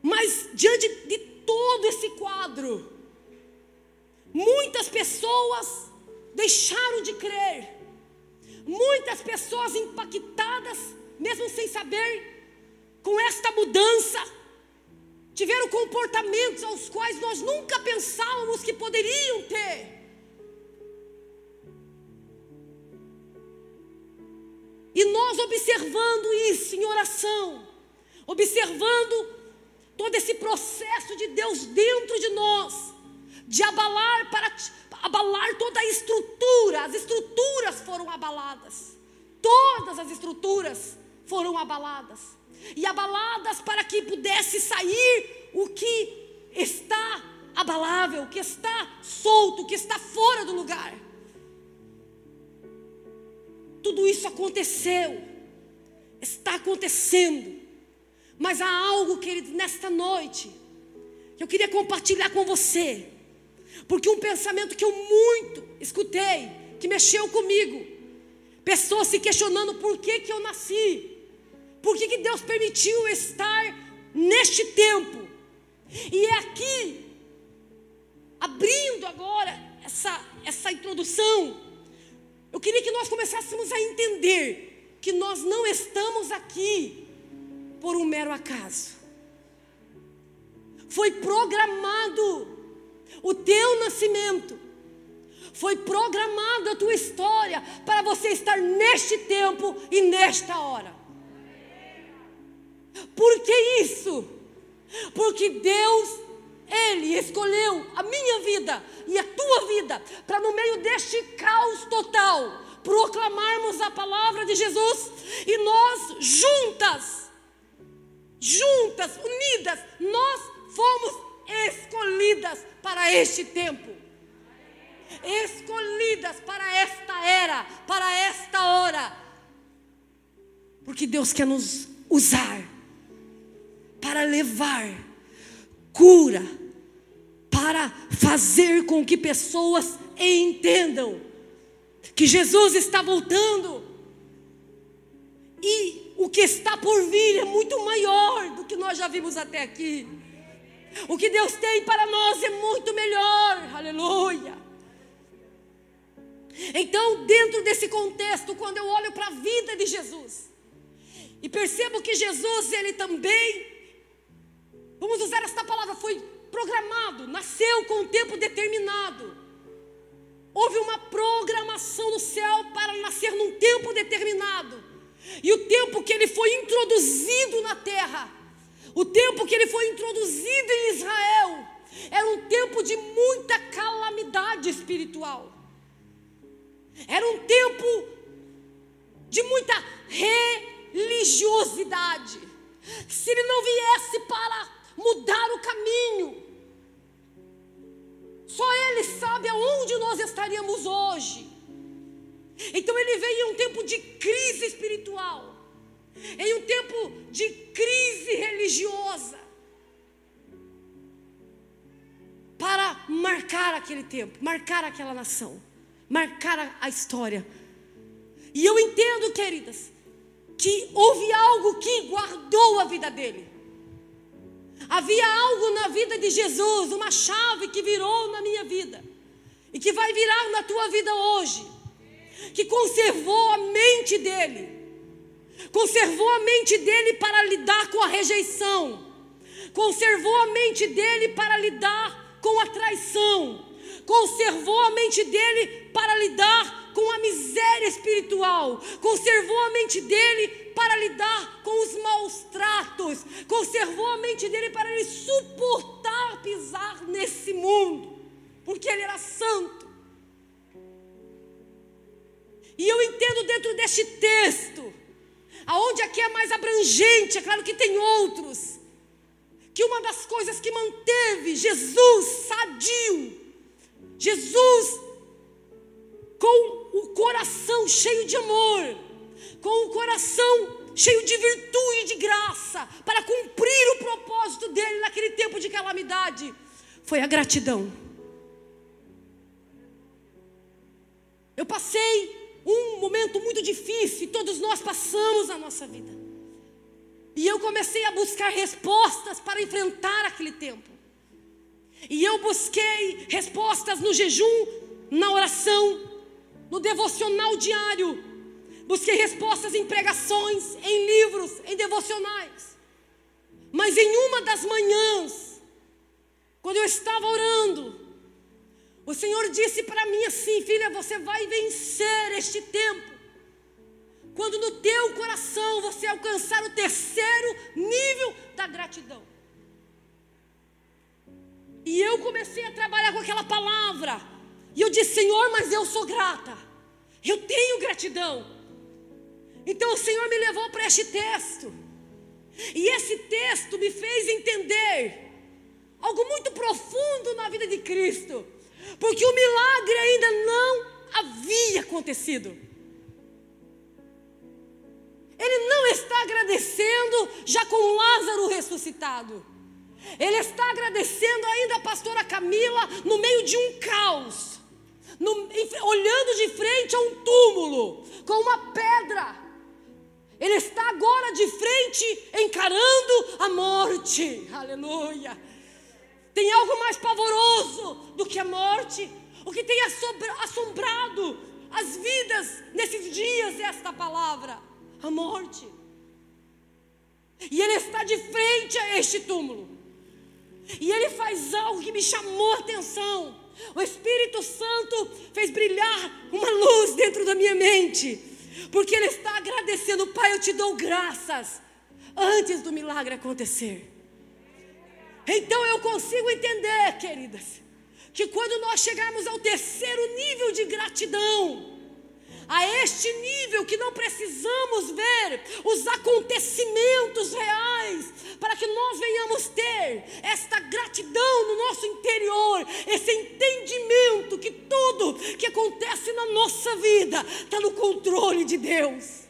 Mas diante de todo esse quadro, muitas pessoas deixaram de crer, muitas pessoas impactadas, mesmo sem saber, com esta mudança, tiveram comportamentos aos quais nós nunca pensávamos que poderiam ter. E nós observando isso em oração, observando todo esse processo de Deus dentro de nós, de abalar para abalar toda a estrutura, as estruturas foram abaladas. Todas as estruturas foram abaladas. E abaladas para que pudesse sair o que está abalável, o que está solto, o que está fora do lugar. Tudo isso aconteceu, está acontecendo, mas há algo, querido, nesta noite, que eu queria compartilhar com você, porque um pensamento que eu muito escutei, que mexeu comigo, pessoas se questionando por que, que eu nasci, por que, que Deus permitiu estar neste tempo, e é aqui, abrindo agora essa, essa introdução, eu queria que nós começássemos a entender que nós não estamos aqui por um mero acaso. Foi programado o teu nascimento, foi programada a tua história para você estar neste tempo e nesta hora. Por que isso? Porque Deus ele escolheu a minha vida e a tua vida para, no meio deste caos total, proclamarmos a palavra de Jesus e nós juntas, juntas, unidas, nós fomos escolhidas para este tempo. Escolhidas para esta era, para esta hora. Porque Deus quer nos usar para levar cura, para fazer com que pessoas entendam que Jesus está voltando e o que está por vir é muito maior do que nós já vimos até aqui. O que Deus tem para nós é muito melhor, aleluia. Então, dentro desse contexto, quando eu olho para a vida de Jesus e percebo que Jesus, ele também, vamos usar esta palavra, foi programado, nasceu com um tempo determinado. Houve uma programação no céu para nascer num tempo determinado. E o tempo que ele foi introduzido na terra, o tempo que ele foi introduzido em Israel, era um tempo de muita calamidade espiritual. Era um tempo de muita religiosidade. Se ele não viesse para mudar o caminho, só Ele sabe aonde nós estaríamos hoje. Então ele veio em um tempo de crise espiritual, em um tempo de crise religiosa, para marcar aquele tempo, marcar aquela nação, marcar a, história. E eu entendo, queridas, que houve algo que guardou a vida dele. Havia algo na vida de Jesus, uma chave que virou na minha vida e que vai virar na tua vida hoje, que conservou a mente dele, conservou a mente dele para lidar com a rejeição, conservou a mente dele para lidar com a traição, conservou a mente dele para lidar com a miséria espiritual, conservou a mente dele para lidar com os maus tratos, conservou a mente dele para ele suportar pisar nesse mundo, porque ele era santo. E eu entendo dentro deste texto, aonde aqui é mais abrangente, é claro que tem outros, que uma das coisas que manteve Jesus sadio, Jesus com o coração cheio de amor, com o coração cheio de virtude e de graça, para cumprir o propósito dele naquele tempo de calamidade, foi a gratidão. Eu passei um momento muito difícil, todos nós passamos na nossa vida. E eu comecei a buscar respostas para enfrentar aquele tempo. E eu busquei respostas no jejum, na oração, no devocional diário. Busquei respostas em pregações, em livros, em devocionais. Mas em uma das manhãs, quando eu estava orando, o Senhor disse para mim assim: Filha, você vai vencer este tempo. Quando no teu coração você alcançar o terceiro nível da gratidão. E eu comecei a trabalhar com aquela palavra. E eu disse: Senhor, mas eu sou grata. Eu tenho gratidão. Então o Senhor me levou para este texto. E esse texto me fez entender algo muito profundo na vida de Cristo. Porque o milagre ainda não havia acontecido. Ele não está agradecendo já com Lázaro ressuscitado. Ele está agradecendo ainda a pastora Camila no meio de um caos, no, olhando de frente a um túmulo, com uma pedra. Ele está agora de frente, encarando a morte. Aleluia. Tem algo mais pavoroso do que a morte? O que tem assombrado as vidas nesses dias é esta palavra: a morte. E ele está de frente a este túmulo. E ele faz algo que me chamou a atenção. O Espírito Santo fez brilhar uma luz dentro da minha mente. Porque ele está agradecendo, Pai, eu te dou graças antes do milagre acontecer. Então eu consigo entender, queridas, que quando nós chegarmos ao terceiro nível de gratidão, a este nível que não precisamos ver os acontecimentos reais, para que nós venhamos ter esta gratidão no nosso interior, esse entendimento que tudo que acontece na nossa vida está no controle de Deus.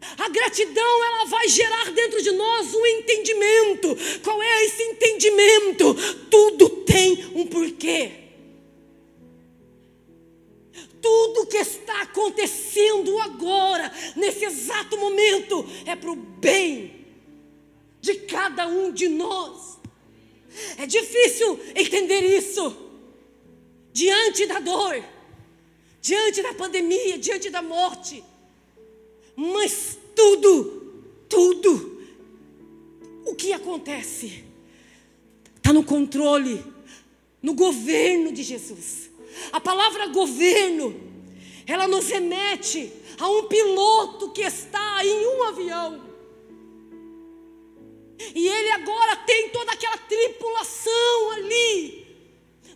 A gratidão ela vai gerar dentro de nós um entendimento. Qual é esse entendimento? Tudo tem um porquê. Tudo que está acontecendo agora, nesse exato momento, é para o bem de cada um de nós. É difícil entender isso diante da dor, diante da pandemia, diante da morte. Mas tudo, tudo, o que acontece, está no controle, no governo de Jesus. A palavra governo, ela nos remete a um piloto que está em um avião. E ele agora tem toda aquela tripulação ali,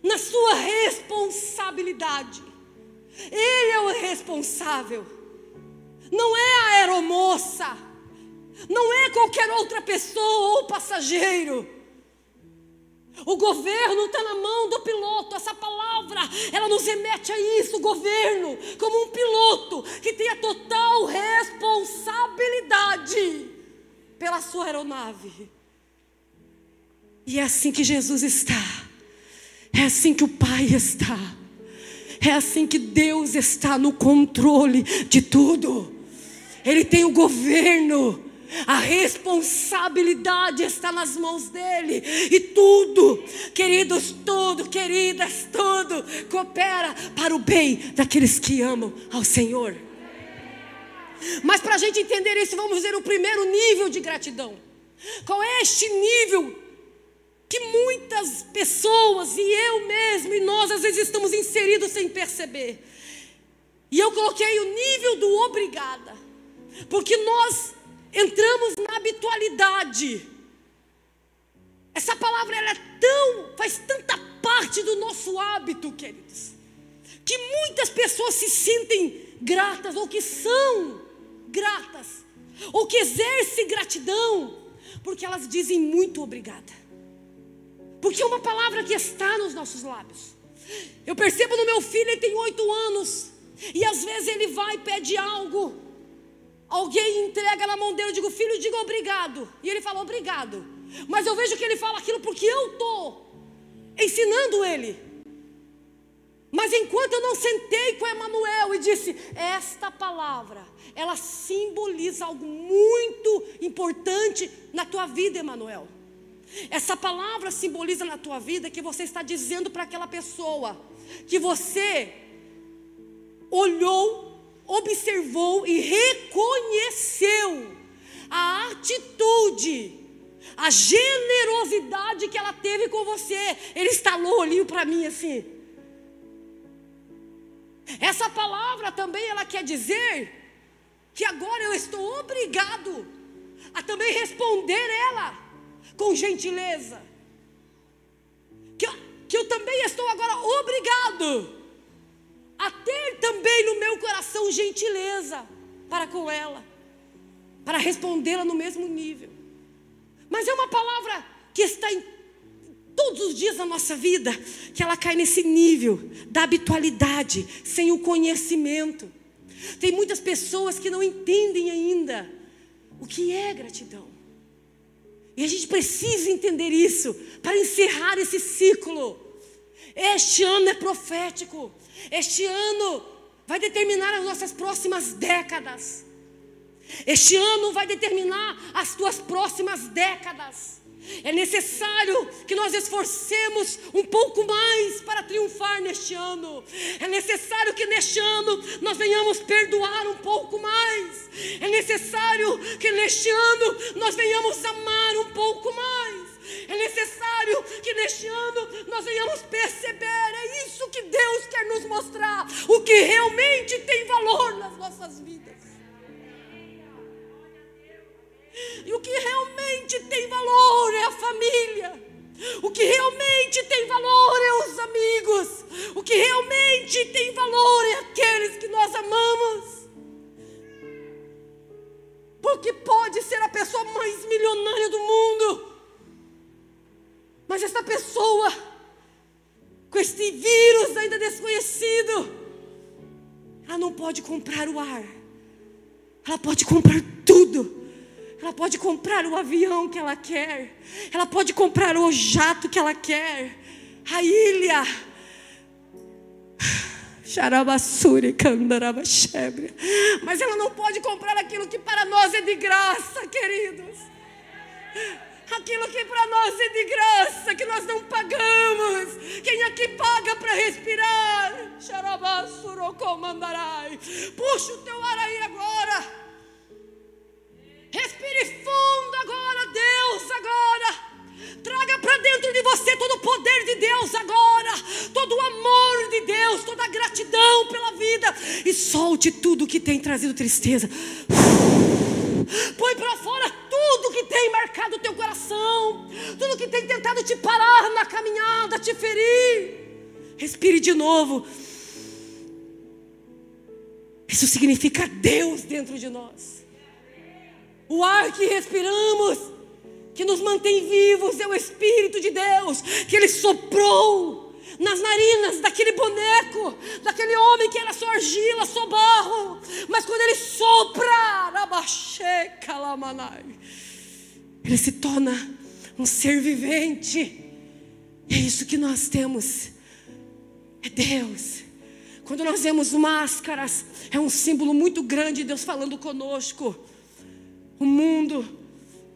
na sua responsabilidade. Ele é o responsável não é a aeromoça, não é qualquer outra pessoa ou passageiro. O governo está na mão do piloto. Essa palavra, ela nos remete a isso, o governo, como um piloto que tem a total responsabilidade pela sua aeronave. E é assim que Jesus está. É assim que o Pai está. É assim que Deus está no controle de tudo. Ele tem o governo. A responsabilidade está nas mãos dele. E tudo, queridos, tudo, queridas, tudo coopera para o bem daqueles que amam ao Senhor. Mas para a gente entender isso, vamos ver o primeiro nível de gratidão. Qual é este nível que muitas pessoas, e eu mesmo, e nós às vezes estamos inseridos sem perceber? E eu coloquei o nível do obrigada, porque nós entramos na habitualidade. Essa palavra ela é tão, faz tanta parte do nosso hábito, queridos, que muitas pessoas se sentem gratas ou que são gratas ou que exercem gratidão porque elas dizem muito obrigada. Porque é uma palavra que está nos nossos lábios. Eu percebo no meu filho, ele tem oito anos, e às vezes ele vai e pede algo, Alguém entrega na mão dele, eu digo, filho, diga obrigado. E ele fala, obrigado. Mas eu vejo que ele fala aquilo porque eu estou ensinando ele. Mas enquanto eu não sentei com Emanuel e disse, esta palavra, ela simboliza algo muito importante na tua vida, Emanuel. Essa palavra simboliza na tua vida que você está dizendo para aquela pessoa que você olhou observou e reconheceu a atitude, a generosidade que ela teve com você. Ele estalou o olhinho para mim assim. Essa palavra também ela quer dizer que agora eu estou obrigado a também responder ela com gentileza. Que, que eu também estou agora obrigado a ter também no meu coração gentileza para com ela, para respondê-la no mesmo nível. Mas é uma palavra que está em todos os dias da nossa vida, que ela cai nesse nível da habitualidade, sem o conhecimento. Tem muitas pessoas que não entendem ainda o que é gratidão. E a gente precisa entender isso para encerrar esse ciclo. Este ano é profético. Este ano vai determinar as nossas próximas décadas. Este ano vai determinar as tuas próximas décadas. É necessário que nós esforcemos um pouco mais para triunfar neste ano. É necessário que neste ano nós venhamos perdoar um pouco mais. É necessário que neste ano nós venhamos amar um pouco mais. É necessário que neste ano nós venhamos perceber, é isso que Deus quer nos mostrar, o que realmente tem valor nas nossas vidas. E o que realmente tem valor é a família. O que realmente tem valor é os amigos. O que realmente tem valor é aqueles que nós amamos. Porque pode ser a pessoa mais milionária do mundo, mas essa pessoa, com este vírus ainda desconhecido, ela não pode comprar o ar, ela pode comprar tudo. Ela pode comprar o avião que ela quer, ela pode comprar o jato que ela quer, a ilha. Xarabassuri, candarabashebre. Mas ela não pode comprar aquilo que para nós é de graça, queridos aquilo que para nós é de graça, que nós não pagamos. Quem aqui paga para respirar? Puxa o teu ar aí agora. Respire fundo agora, Deus, agora. Traga para dentro de você todo o poder de Deus agora, todo o amor de Deus, toda a gratidão pela vida e solte tudo que tem trazido tristeza. Põe para tem marcado o teu coração, tudo que tem tentado te parar na caminhada, te ferir. Respire de novo. Isso significa Deus dentro de nós. O ar que respiramos que nos mantém vivos é o Espírito de Deus, que Ele soprou nas narinas daquele boneco, daquele homem que era só argila, só barro. Mas quando Ele sopra, rabaxeca, lamanai, Ele se torna um ser vivente. É isso que nós temos. É Deus. Quando nós vemos máscaras, é um símbolo muito grande de Deus falando conosco. O mundo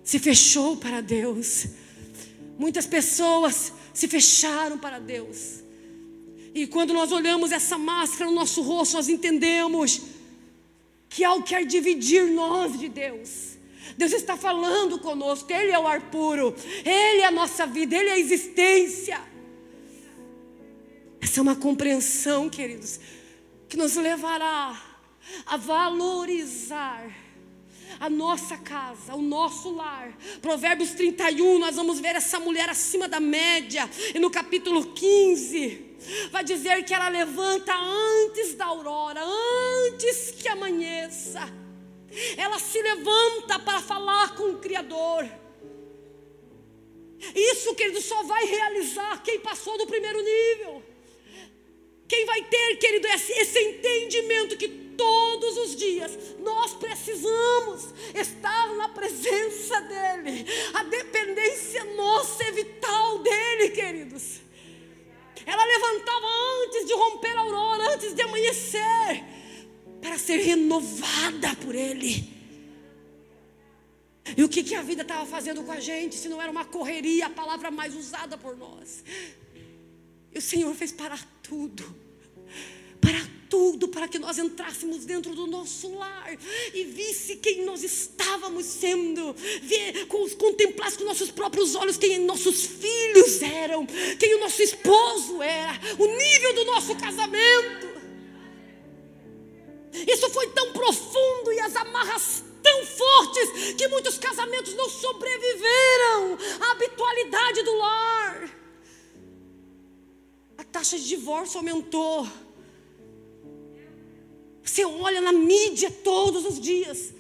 se fechou para Deus. Muitas pessoas se fecharam para Deus. E quando nós olhamos essa máscara no nosso rosto, nós entendemos que algo quer dividir nós de Deus. Deus está falando conosco, Ele é o ar puro, Ele é a nossa vida, Ele é a existência. Essa é uma compreensão, queridos, que nos levará a valorizar a nossa casa, o nosso lar. Provérbios 31, nós vamos ver essa mulher acima da média. E no capítulo 15, vai dizer que ela levanta antes da aurora, antes que amanheça. Ela se levanta para falar com o Criador. Isso, querido, só vai realizar quem passou do primeiro nível. Quem vai ter, querido, esse, esse entendimento que todos os dias nós precisamos estar na presença dEle. A dependência nossa é vital dEle, queridos. Ela levantava antes de romper a aurora, antes de amanhecer, para ser renovada por Ele. E o que, que a vida estava fazendo com a gente, se não era uma correria, a palavra mais usada por nós? E o Senhor fez parar tudo. Parar tudo para que nós entrássemos dentro do nosso lar e visse quem nós estávamos sendo, ver, contemplasse com nossos próprios olhos quem nossos filhos eram, quem o nosso esposo era, o nível do nosso casamento. Isso foi tão profundo e as amarras tão fortes que muitos casamentos não sobreviveram à habitualidade do lar. A taxa de divórcio aumentou. Você olha na mídia todos os dias.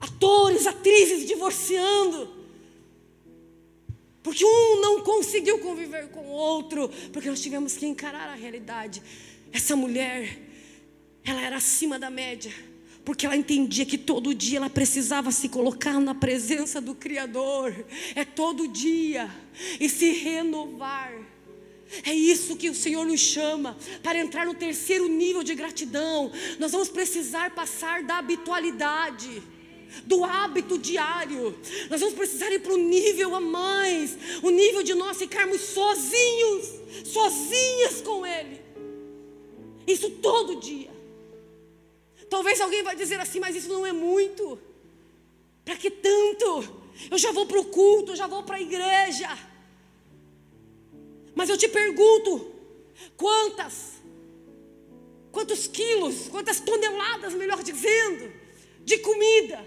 Atores, atrizes divorciando. Porque um não conseguiu conviver com o outro. Porque nós tivemos que encarar a realidade. Essa mulher, ela era acima da média. Porque ela entendia que todo dia ela precisava se colocar na presença do Criador. É todo dia. E se renovar. É isso que o Senhor nos chama para entrar no terceiro nível de gratidão. Nós vamos precisar passar da habitualidade, do hábito diário. Nós vamos precisar ir para o nível a mais o nível de nós ficarmos sozinhos, sozinhas com Ele. Isso todo dia. Talvez alguém vai dizer assim, mas isso não é muito. Para que tanto? Eu já vou para o culto, eu já vou para a igreja. Mas eu te pergunto: quantas, quantos quilos, quantas toneladas, melhor dizendo, de comida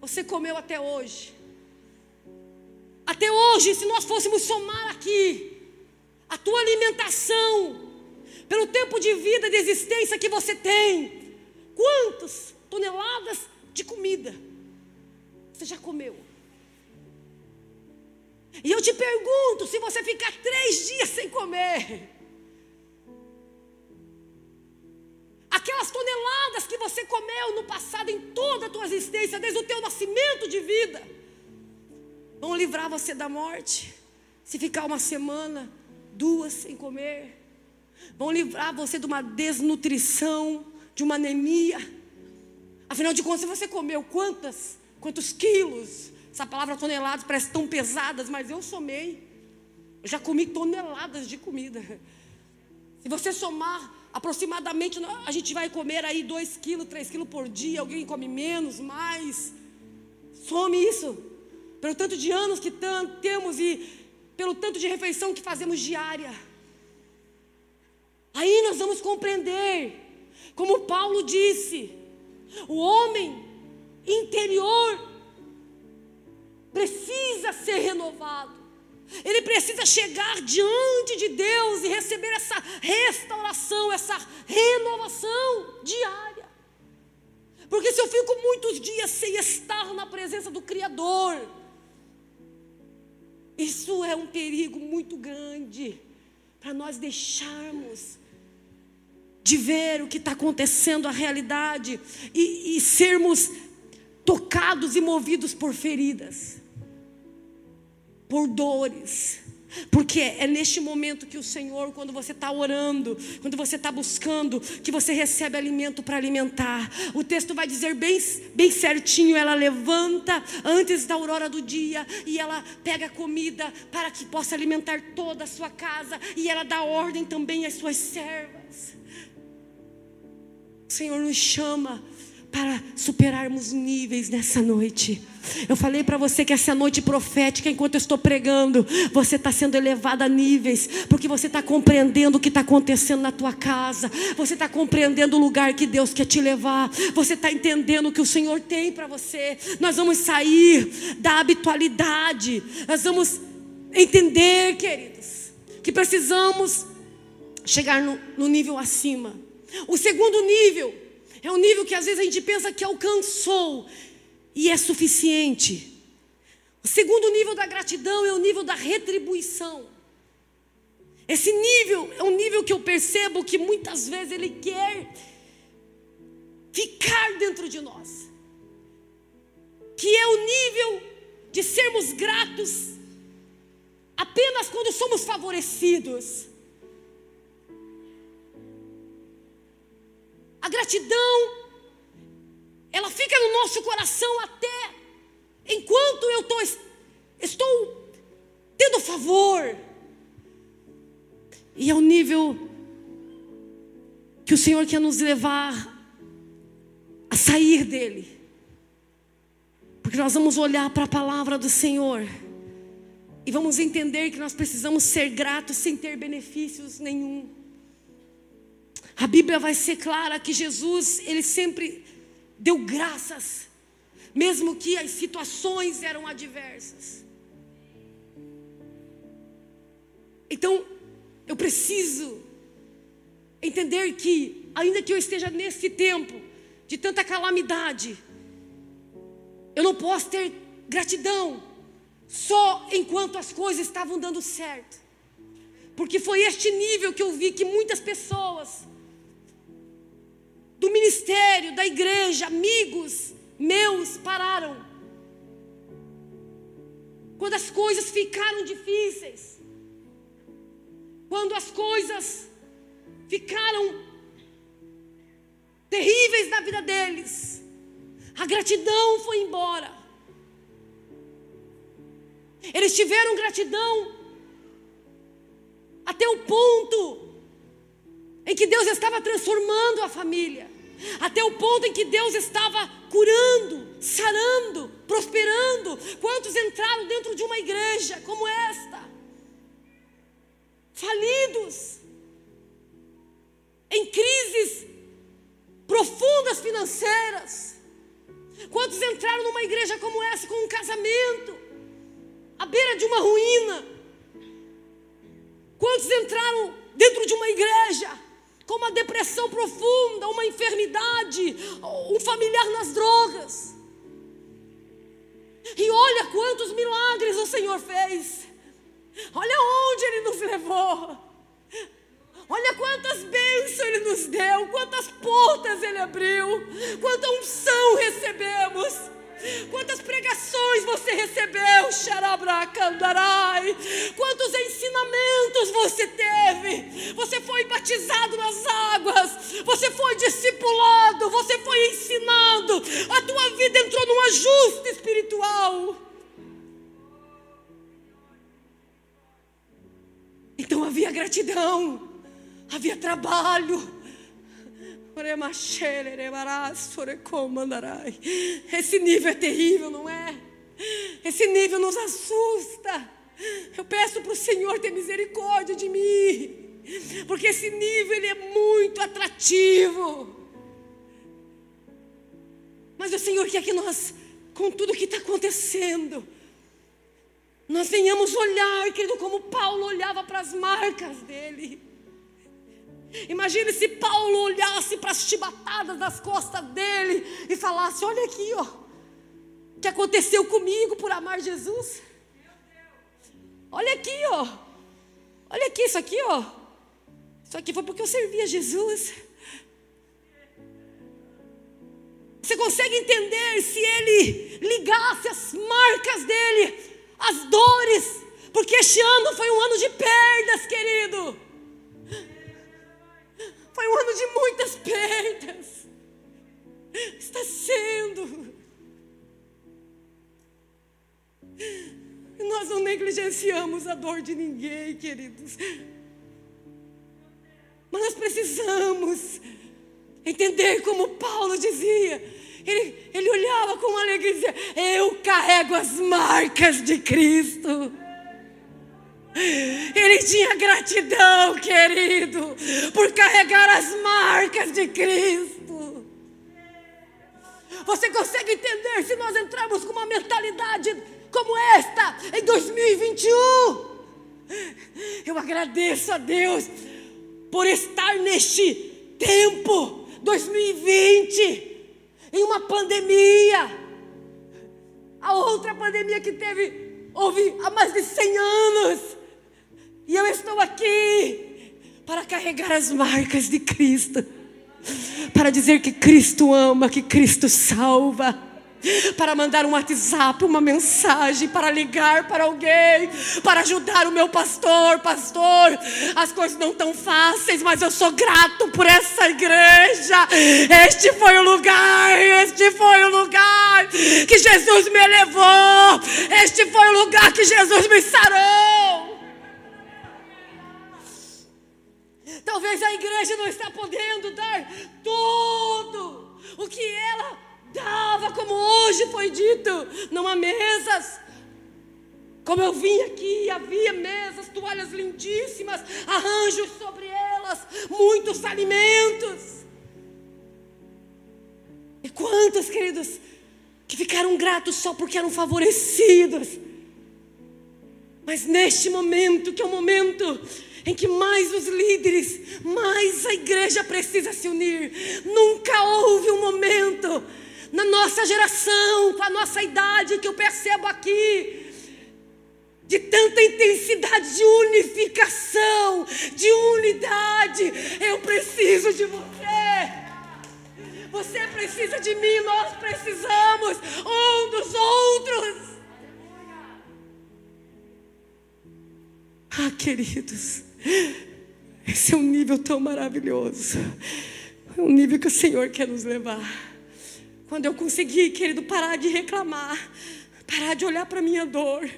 você comeu até hoje? Até hoje, se nós fôssemos somar aqui a tua alimentação, pelo tempo de vida, de existência que você tem, quantas toneladas de comida você já comeu? E eu te pergunto: se você ficar três dias sem comer, aquelas toneladas que você comeu no passado, em toda a tua existência, desde o teu nascimento de vida, vão livrar você da morte. Se ficar uma semana, duas sem comer, vão livrar você de uma desnutrição, de uma anemia. Afinal de contas, você comeu quantas, quantos quilos, essa palavra toneladas parece tão pesadas, mas eu somei. Eu já comi toneladas de comida. Se você somar, aproximadamente, a gente vai comer aí 2 quilos, 3 quilos por dia. Alguém come menos, mais. Some isso. Pelo tanto de anos que temos e pelo tanto de refeição que fazemos diária. Aí nós vamos compreender, como Paulo disse, o homem interior precisa ser renovado. Ele precisa chegar diante de Deus e receber essa restauração, essa renovação diária. Porque se eu fico muitos dias sem estar na presença do Criador, Isso é um perigo muito grande para nós deixarmos de ver o que está acontecendo, a realidade, e, e sermos tocados e movidos por feridas, por dores. Porque é neste momento que o Senhor, quando você está orando, quando você está buscando, que você recebe alimento para alimentar. O texto vai dizer bem, bem certinho: ela levanta antes da aurora do dia e ela pega comida para que possa alimentar toda a sua casa e ela dá ordem também às suas servas. O Senhor nos chama para superarmos níveis nessa noite. Eu falei para você que essa noite profética, enquanto eu estou pregando, você está sendo elevado a níveis, porque você está compreendendo o que está acontecendo na tua casa, você está compreendendo o lugar que Deus quer te levar, você está entendendo o que o Senhor tem para você. Nós vamos sair da habitualidade, nós vamos entender, queridos, que precisamos chegar no, no nível acima. O segundo nível é um nível que às vezes a gente pensa que alcançou e é suficiente. O segundo nível da gratidão é o nível da retribuição. Esse nível é um nível que eu percebo que muitas vezes ele quer ficar dentro de nós. Que é o nível de sermos gratos apenas quando somos favorecidos. A gratidão, ela fica no nosso coração até enquanto eu tô, estou tendo favor. E é o nível que o Senhor quer nos levar a sair dele. Porque nós vamos olhar para a palavra do Senhor e vamos entender que nós precisamos ser gratos sem ter benefícios nenhum. A Bíblia vai ser clara que Jesus, ele sempre deu graças, mesmo que as situações eram adversas. Então, eu preciso entender que, ainda que eu esteja nesse tempo de tanta calamidade, eu não posso ter gratidão só enquanto as coisas estavam dando certo. Porque foi este nível que eu vi que muitas pessoas do ministério, da igreja, amigos meus pararam. Quando as coisas ficaram difíceis, quando as coisas ficaram terríveis na vida deles, a gratidão foi embora. Eles tiveram gratidão até o ponto em que Deus estava transformando a família, até o ponto em que Deus estava curando, sarando, prosperando. Quantos entraram dentro de uma igreja como esta? Falidos, em crises profundas financeiras. Quantos entraram numa igreja como essa com um casamento à beira de uma ruína? Quantos entraram dentro de uma igreja com uma depressão profunda, uma enfermidade, um familiar nas drogas. E olha quantos milagres o Senhor fez. Olha onde Ele nos levou. Olha quantas bênçãos Ele nos deu, quantas portas Ele abriu, quanta unção recebemos. Quantas pregações você recebeu, Xarabracandarai? Quantos ensinamentos você teve? Você foi batizado nas águas, você foi discipulado, você foi ensinado, a tua vida entrou num ajuste espiritual. Então havia gratidão, havia trabalho, esse nível é terrível, não é? Esse nível nos assusta. Eu peço para o Senhor ter misericórdia de mim, porque esse nível ele é muito atrativo. Mas o Senhor quer que nós, com tudo que está acontecendo, nós venhamos olhar, querido, como Paulo olhava para as marcas dele. Imagine se Paulo olhasse para as chibatadas das costas dele e falasse: Olha aqui, ó, o que aconteceu comigo por amar Jesus. Olha aqui, ó. Olha aqui, isso aqui, ó. Isso aqui foi porque eu servia Jesus. Você consegue entender se ele ligasse as marcas dele, as dores, porque este ano foi um ano de perdas, querido. Foi um ano de muitas perdas. Está sendo. Nós não negligenciamos a dor de ninguém, queridos. Mas nós precisamos entender como Paulo dizia. Ele, ele olhava com alegria e dizia: Eu carrego as marcas de Cristo. Ele tinha gratidão, querido, por carregar as marcas de Cristo. Você consegue entender se nós entrarmos com uma mentalidade como esta em 2021? Eu agradeço a Deus por estar neste tempo, 2020, em uma pandemia. A outra pandemia que teve, houve há mais de 100 anos. E eu estou aqui para carregar as marcas de Cristo, para dizer que Cristo ama, que Cristo salva, para mandar um WhatsApp, uma mensagem, para ligar para alguém, para ajudar o meu pastor, pastor. As coisas não tão fáceis, mas eu sou grato por essa igreja. Este foi o lugar, este foi o lugar que Jesus me levou. Este foi o lugar que Jesus me sarou. Talvez a igreja não está podendo dar tudo o que ela dava, como hoje foi dito, não há mesas. Como eu vim aqui, havia mesas, toalhas lindíssimas, arranjos sobre elas, muitos alimentos. E quantos, queridos, que ficaram gratos só porque eram favorecidos. Mas neste momento, que é o momento em que mais os líderes, mais a igreja precisa se unir. Nunca houve um momento na nossa geração, com a nossa idade, que eu percebo aqui, de tanta intensidade de unificação, de unidade. Eu preciso de você. Você precisa de mim, nós precisamos um dos outros. Ah, queridos, esse é um nível tão maravilhoso. É um nível que o Senhor quer nos levar. Quando eu conseguir, querido, parar de reclamar, parar de olhar para minha dor,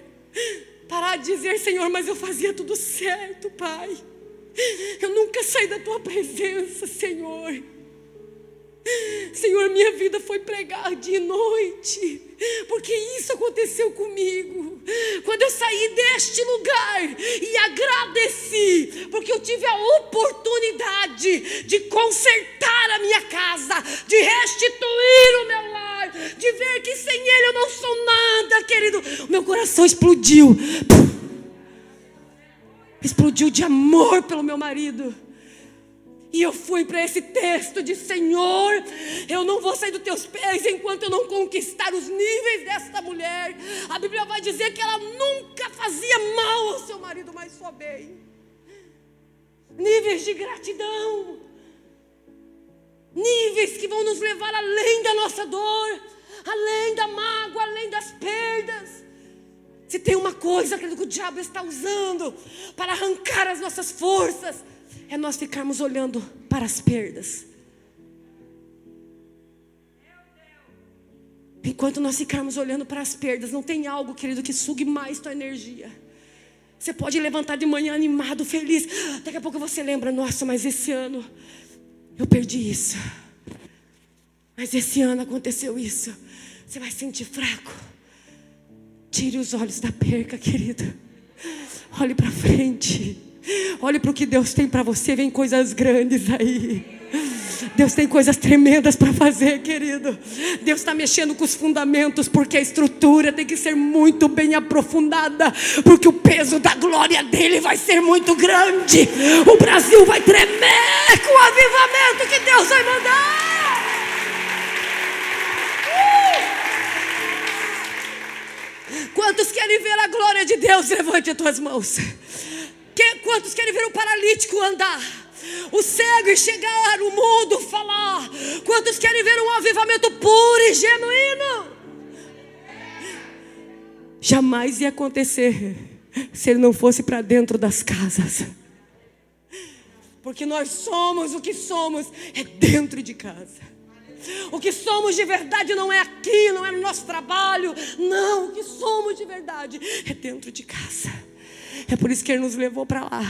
parar de dizer, Senhor, mas eu fazia tudo certo, Pai. Eu nunca saí da tua presença, Senhor. Senhor, minha vida foi pregar de noite, porque isso aconteceu comigo. Quando eu saí deste lugar e agradeci, porque eu tive a oportunidade de consertar a minha casa, de restituir o meu lar, de ver que sem Ele eu não sou nada, querido. Meu coração explodiu. Explodiu de amor pelo meu marido. E eu fui para esse texto de Senhor, eu não vou sair dos teus pés enquanto eu não conquistar os níveis desta mulher. A Bíblia vai dizer que ela nunca fazia mal ao seu marido, mas só bem. Níveis de gratidão. Níveis que vão nos levar além da nossa dor, além da mágoa, além das perdas. Se tem uma coisa que o diabo está usando para arrancar as nossas forças, é nós ficarmos olhando para as perdas. Enquanto nós ficarmos olhando para as perdas, não tem algo, querido, que sugue mais tua energia. Você pode levantar de manhã animado, feliz. Daqui a pouco você lembra, nossa, mas esse ano eu perdi isso. Mas esse ano aconteceu isso. Você vai sentir fraco. Tire os olhos da perca, querido. Olhe para frente. Olhe para o que Deus tem para você. Vem coisas grandes aí. Deus tem coisas tremendas para fazer, querido. Deus está mexendo com os fundamentos, porque a estrutura tem que ser muito bem aprofundada, porque o peso da glória dele vai ser muito grande. O Brasil vai tremer com o avivamento que Deus vai mandar. Quantos querem ver a glória de Deus? Levante as tuas mãos. Quantos querem ver o paralítico andar? O cego enxergar, o mudo falar. Quantos querem ver um avivamento puro e genuíno? Jamais ia acontecer se ele não fosse para dentro das casas. Porque nós somos o que somos, é dentro de casa. O que somos de verdade não é aqui, não é no nosso trabalho. Não, o que somos de verdade é dentro de casa. É por isso que ele nos levou para lá,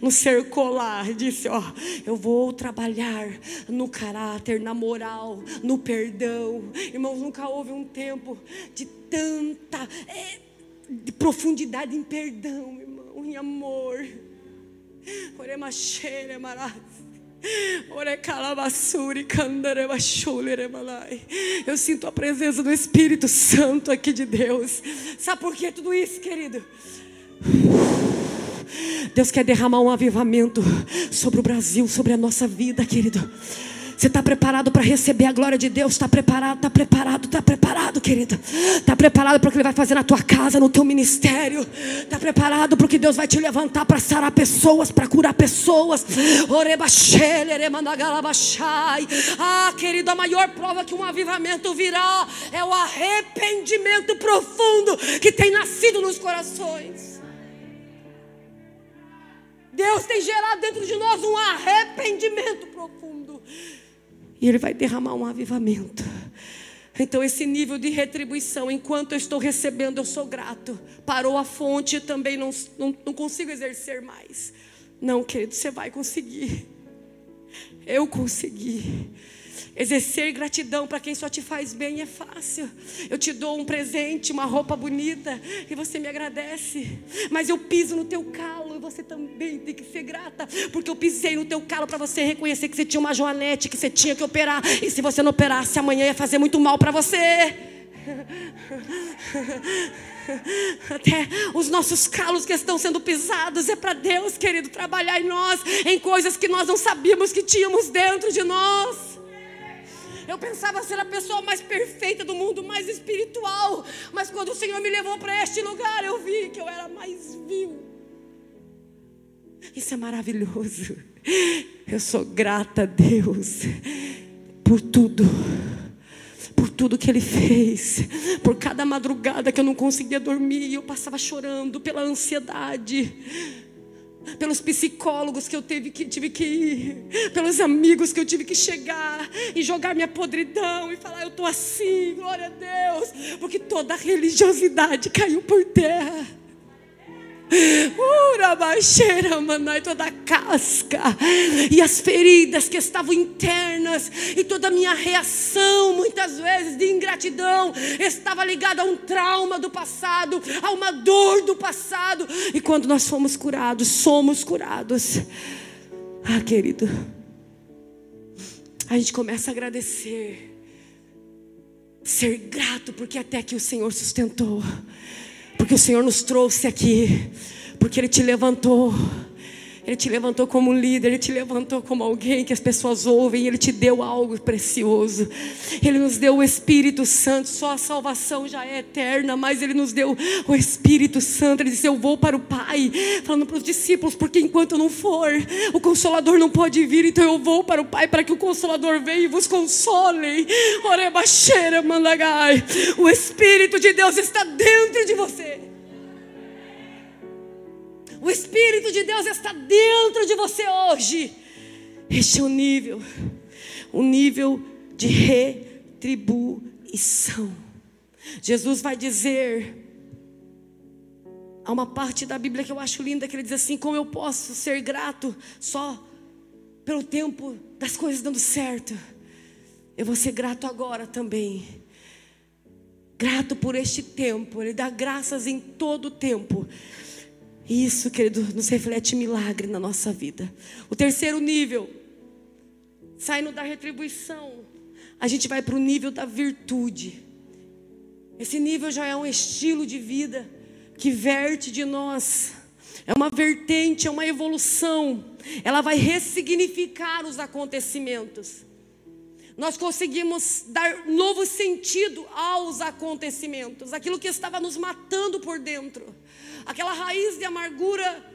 nos cercou lá, disse: Ó, eu vou trabalhar no caráter, na moral, no perdão. Irmãos, nunca houve um tempo de tanta é, de profundidade em perdão, irmão, em amor. Eu sinto a presença do Espírito Santo aqui de Deus. Sabe por que tudo isso, querido? Deus quer derramar um avivamento sobre o Brasil, sobre a nossa vida, querido. Você está preparado para receber a glória de Deus? Está preparado, está preparado, está preparado, querido. Está preparado para o que Ele vai fazer na tua casa, no teu ministério. Está preparado para o que Deus vai te levantar para sarar pessoas, para curar pessoas. Ah, querido, a maior prova que um avivamento virá é o arrependimento profundo que tem nascido nos corações. Deus tem gerado dentro de nós um arrependimento profundo. E Ele vai derramar um avivamento. Então, esse nível de retribuição, enquanto eu estou recebendo, eu sou grato. Parou a fonte, também não, não, não consigo exercer mais. Não, querido, você vai conseguir. Eu consegui. Exercer gratidão para quem só te faz bem é fácil. Eu te dou um presente, uma roupa bonita, e você me agradece. Mas eu piso no teu calo e você também tem que ser grata, porque eu pisei no teu calo para você reconhecer que você tinha uma joanete, que você tinha que operar. E se você não operasse amanhã ia fazer muito mal para você. Até os nossos calos que estão sendo pisados é para Deus, querido, trabalhar em nós, em coisas que nós não sabíamos que tínhamos dentro de nós. Eu pensava ser a pessoa mais perfeita do mundo, mais espiritual. Mas quando o Senhor me levou para este lugar, eu vi que eu era mais vil. Isso é maravilhoso. Eu sou grata a Deus por tudo. Por tudo que Ele fez. Por cada madrugada que eu não conseguia dormir. Eu passava chorando pela ansiedade pelos psicólogos que eu teve que, tive que ir, pelos amigos que eu tive que chegar e jogar minha podridão e falar: Eu estou assim, glória a Deus, porque toda a religiosidade caiu por terra. Ura baixeira, manai, toda a casca e as feridas que estavam internas e toda a minha reação, muitas vezes de ingratidão, estava ligada a um trauma do passado, a uma dor do passado. E quando nós fomos curados, somos curados. Ah, querido, a gente começa a agradecer, ser grato, porque até que o Senhor sustentou. Porque o Senhor nos trouxe aqui, porque Ele te levantou. Ele te levantou como líder, Ele te levantou como alguém que as pessoas ouvem, Ele te deu algo precioso. Ele nos deu o Espírito Santo, só a salvação já é eterna, mas Ele nos deu o Espírito Santo. Ele disse: Eu vou para o Pai, falando para os discípulos, porque enquanto eu não for, o Consolador não pode vir, então eu vou para o Pai para que o Consolador venha e vos console. Orebaxeira, mandagai. O Espírito de Deus está dentro de você. O Espírito de Deus está dentro de você hoje. Este é o nível, o nível de retribuição. Jesus vai dizer, há uma parte da Bíblia que eu acho linda que ele diz assim: como eu posso ser grato só pelo tempo das coisas dando certo? Eu vou ser grato agora também. Grato por este tempo, Ele dá graças em todo o tempo. Isso, querido, nos reflete milagre na nossa vida. O terceiro nível, saindo da retribuição, a gente vai para o nível da virtude. Esse nível já é um estilo de vida que verte de nós. É uma vertente, é uma evolução. Ela vai ressignificar os acontecimentos. Nós conseguimos dar novo sentido aos acontecimentos, aquilo que estava nos matando por dentro, aquela raiz de amargura,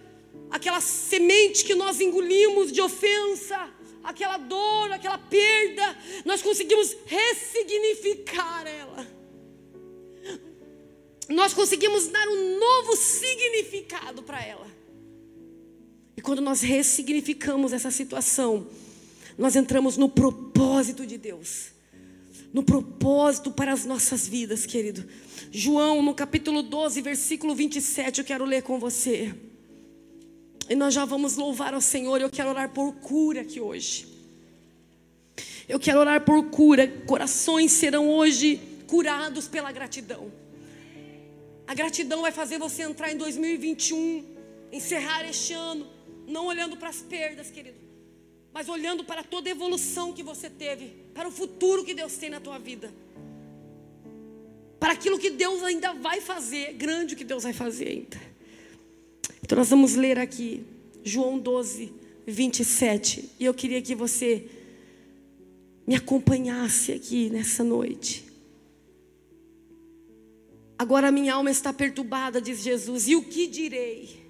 aquela semente que nós engolimos de ofensa, aquela dor, aquela perda, nós conseguimos ressignificar ela. Nós conseguimos dar um novo significado para ela. E quando nós ressignificamos essa situação, nós entramos no propósito de Deus. No propósito para as nossas vidas, querido. João, no capítulo 12, versículo 27, eu quero ler com você. E nós já vamos louvar ao Senhor. Eu quero orar por cura aqui hoje. Eu quero orar por cura. Corações serão hoje curados pela gratidão. A gratidão vai fazer você entrar em 2021, encerrar este ano, não olhando para as perdas, querido, mas olhando para toda a evolução que você teve, para o futuro que Deus tem na tua vida. Para aquilo que Deus ainda vai fazer, grande o que Deus vai fazer ainda. Então nós vamos ler aqui João 12, 27. E eu queria que você me acompanhasse aqui nessa noite. Agora minha alma está perturbada, diz Jesus. E o que direi?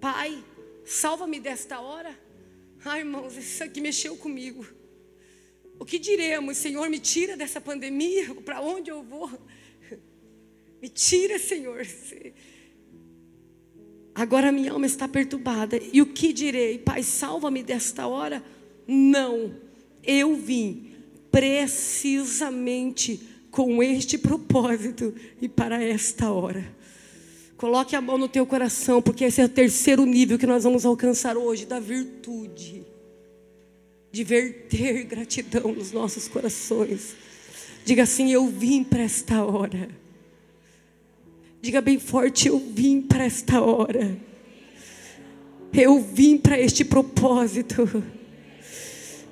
Pai, salva-me desta hora. Ai, irmãos, isso aqui mexeu comigo. O que diremos, Senhor? Me tira dessa pandemia. Para onde eu vou? Me tira, Senhor. Agora minha alma está perturbada. E o que direi? Pai, salva-me desta hora? Não. Eu vim precisamente com este propósito e para esta hora. Coloque a mão no teu coração, porque esse é o terceiro nível que nós vamos alcançar hoje da virtude de verter gratidão nos nossos corações. Diga assim: Eu vim para esta hora. Diga bem forte: Eu vim para esta hora. Eu vim para este propósito.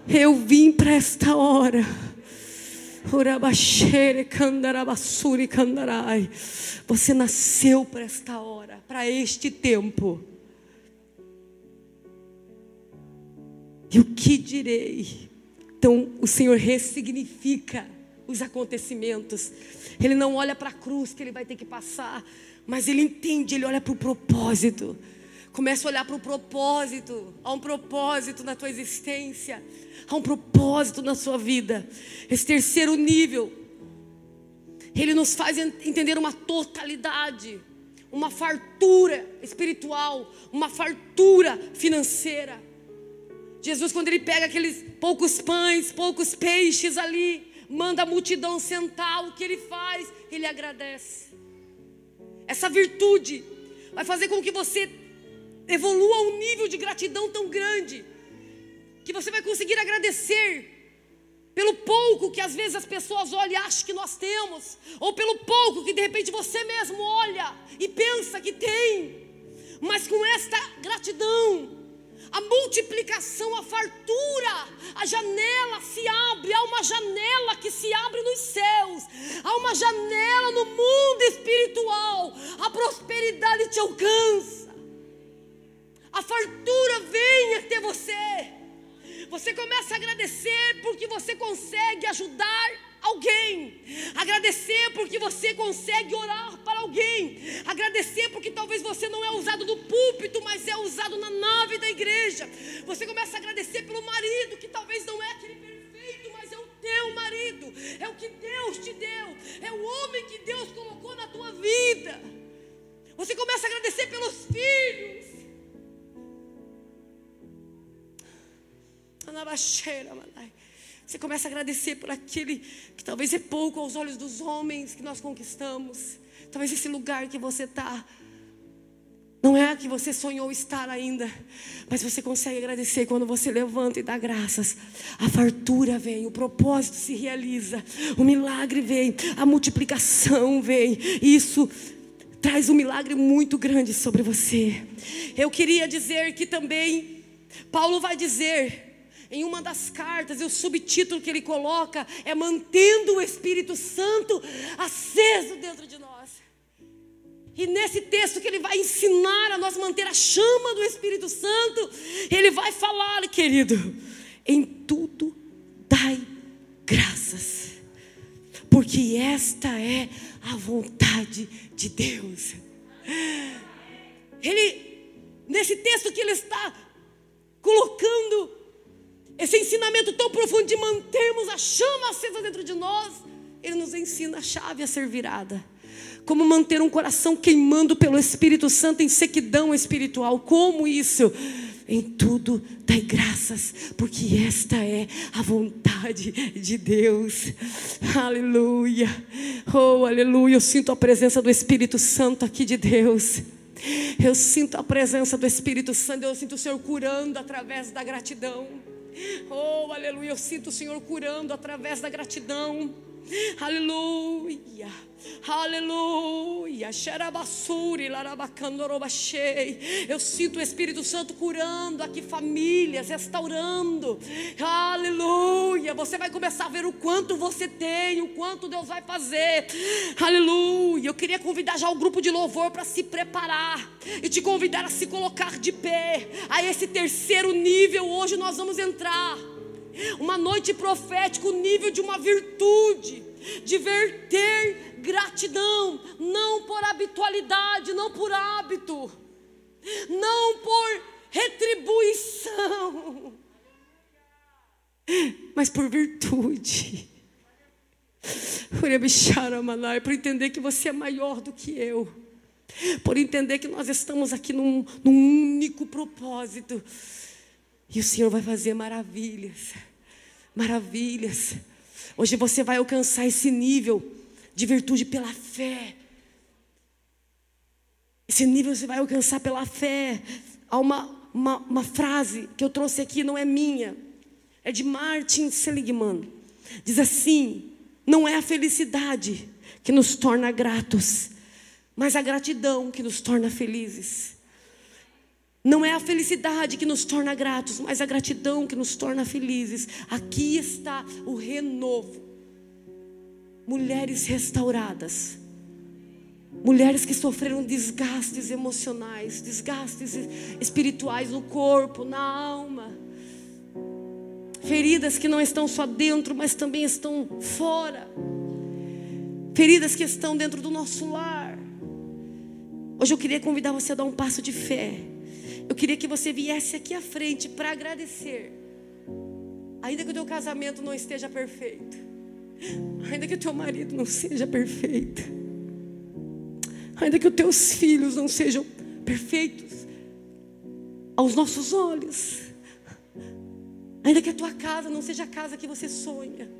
Eu vim para esta hora. Você nasceu para esta hora, para este tempo. E o que direi? Então, o Senhor ressignifica os acontecimentos. Ele não olha para a cruz que ele vai ter que passar, mas ele entende, ele olha para o propósito. Começa a olhar para o propósito. Há um propósito na tua existência. Há um propósito na sua vida. Esse terceiro nível, ele nos faz entender uma totalidade, uma fartura espiritual, uma fartura financeira. Jesus, quando ele pega aqueles poucos pães, poucos peixes ali, manda a multidão sentar, o que ele faz? Ele agradece. Essa virtude vai fazer com que você evolua um nível de gratidão tão grande que você vai conseguir agradecer pelo pouco que às vezes as pessoas olham e acham que nós temos, ou pelo pouco que de repente você mesmo olha e pensa que tem, mas com esta gratidão, a multiplicação, a fartura, a janela se abre, há uma janela que se abre nos céus, há uma janela no mundo espiritual, a prosperidade te alcança a fartura vem até você. Você começa a agradecer porque você consegue ajudar alguém. Agradecer porque você consegue orar para alguém. Agradecer porque talvez você não é usado no púlpito, mas é usado na nave da igreja. Você começa a agradecer pelo marido que talvez não é aquele perfeito, mas é o teu marido. É o que Deus te deu. É o homem que Deus colocou na tua vida. Você começa a agradecer pelos filhos. Você começa a agradecer por aquele que talvez é pouco aos olhos dos homens que nós conquistamos. Talvez esse lugar que você está. Não é que você sonhou estar ainda, mas você consegue agradecer quando você levanta e dá graças. A fartura vem, o propósito se realiza, o milagre vem, a multiplicação vem. Isso traz um milagre muito grande sobre você. Eu queria dizer que também Paulo vai dizer em uma das cartas, e o subtítulo que ele coloca é Mantendo o Espírito Santo aceso dentro de nós. E nesse texto que ele vai ensinar a nós manter a chama do Espírito Santo, ele vai falar, querido, em tudo dai porque esta é a vontade de Deus. Ele, nesse texto que ele está colocando esse ensinamento tão profundo de mantermos a chama acesa dentro de nós, ele nos ensina a chave a ser virada. Como manter um coração queimando pelo Espírito Santo em sequidão espiritual. Como isso? Em tudo dai graças, porque esta é a vontade de Deus. Aleluia. Oh, aleluia. Eu sinto a presença do Espírito Santo aqui de Deus. Eu sinto a presença do Espírito Santo. Eu sinto o Senhor curando através da gratidão. Oh, aleluia. Eu sinto o Senhor curando através da gratidão. Aleluia. Aleluia. Eu sinto o Espírito Santo curando aqui famílias, restaurando. Aleluia. Você vai começar a ver o quanto você tem, o quanto Deus vai fazer. Aleluia. Eu queria convidar já o grupo de louvor para se preparar e te convidar a se colocar de pé. A esse terceiro nível hoje nós vamos entrar. Uma noite profética, o nível de uma virtude, de verter gratidão, não por habitualidade, não por hábito, não por retribuição, mas por virtude. Por entender que você é maior do que eu, por entender que nós estamos aqui num, num único propósito, e o Senhor vai fazer maravilhas, maravilhas. Hoje você vai alcançar esse nível de virtude pela fé. Esse nível você vai alcançar pela fé. Há uma, uma, uma frase que eu trouxe aqui, não é minha, é de Martin Seligman. Diz assim: não é a felicidade que nos torna gratos, mas a gratidão que nos torna felizes. Não é a felicidade que nos torna gratos, mas a gratidão que nos torna felizes. Aqui está o renovo. Mulheres restauradas. Mulheres que sofreram desgastes emocionais, desgastes espirituais no corpo, na alma. Feridas que não estão só dentro, mas também estão fora. Feridas que estão dentro do nosso lar. Hoje eu queria convidar você a dar um passo de fé. Eu queria que você viesse aqui à frente para agradecer. Ainda que o teu casamento não esteja perfeito. Ainda que o teu marido não seja perfeito. Ainda que os teus filhos não sejam perfeitos aos nossos olhos. Ainda que a tua casa não seja a casa que você sonha.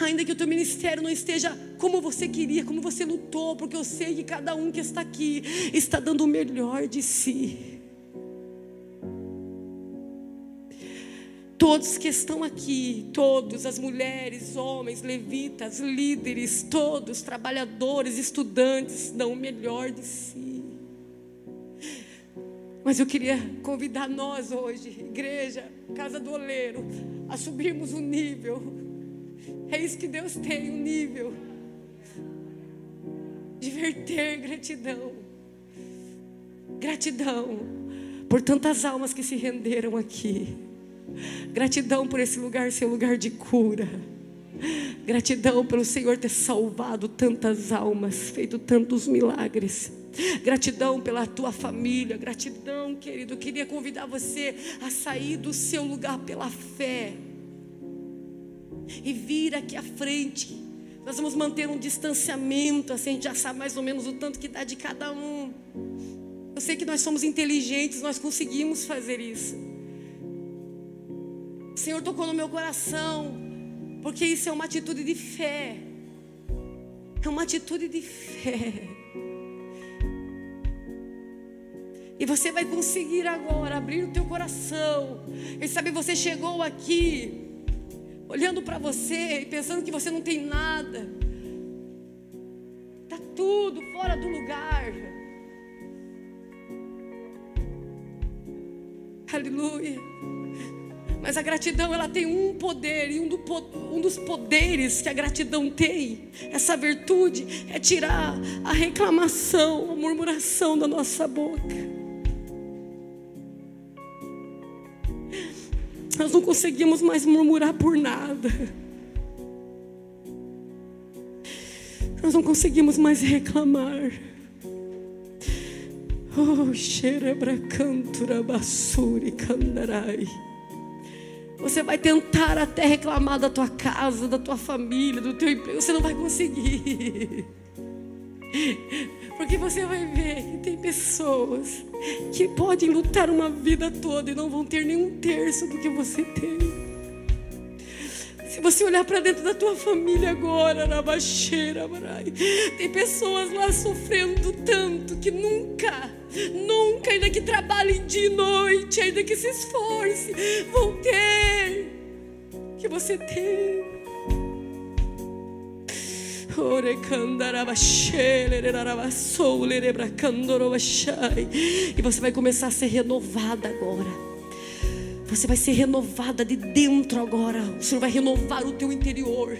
Ainda que o teu ministério não esteja como você queria, como você lutou, porque eu sei que cada um que está aqui está dando o melhor de si. Todos que estão aqui, todos, as mulheres, homens, levitas, líderes, todos, trabalhadores, estudantes, dão o melhor de si. Mas eu queria convidar nós hoje, igreja, casa do oleiro, a subirmos o nível é isso que Deus tem, um nível de verter gratidão. Gratidão por tantas almas que se renderam aqui. Gratidão por esse lugar ser lugar de cura. Gratidão pelo Senhor ter salvado tantas almas, feito tantos milagres. Gratidão pela tua família, gratidão, querido. Queria convidar você a sair do seu lugar pela fé e vir aqui à frente. Nós vamos manter um distanciamento, assim, a gente já sabe mais ou menos o tanto que dá de cada um. Eu sei que nós somos inteligentes, nós conseguimos fazer isso. O Senhor tocou no meu coração, porque isso é uma atitude de fé. É uma atitude de fé. E você vai conseguir agora abrir o teu coração. Quem sabe você chegou aqui olhando para você e pensando que você não tem nada. Está tudo fora do lugar. Aleluia. Mas a gratidão ela tem um poder e um, do, um, dos poderes que a gratidão tem, essa virtude é tirar a reclamação, a murmuração da nossa boca. Nós não conseguimos mais murmurar por nada. Nós não conseguimos mais reclamar. Oh, xerebracantura basuri candarai. Você vai tentar até reclamar da tua casa, da tua família, do teu emprego, você não vai conseguir. Porque você vai ver que tem pessoas que podem lutar uma vida toda e não vão ter nenhum terço do que você tem. Se você olhar para dentro da tua família agora, na baixeira, tem pessoas lá sofrendo tanto que nunca, nunca, ainda que trabalhem dia e noite, ainda que se esforce, vão ter o que você tem. E você vai começar a ser renovada agora. Você vai ser renovada de dentro agora. O Senhor vai renovar o teu interior.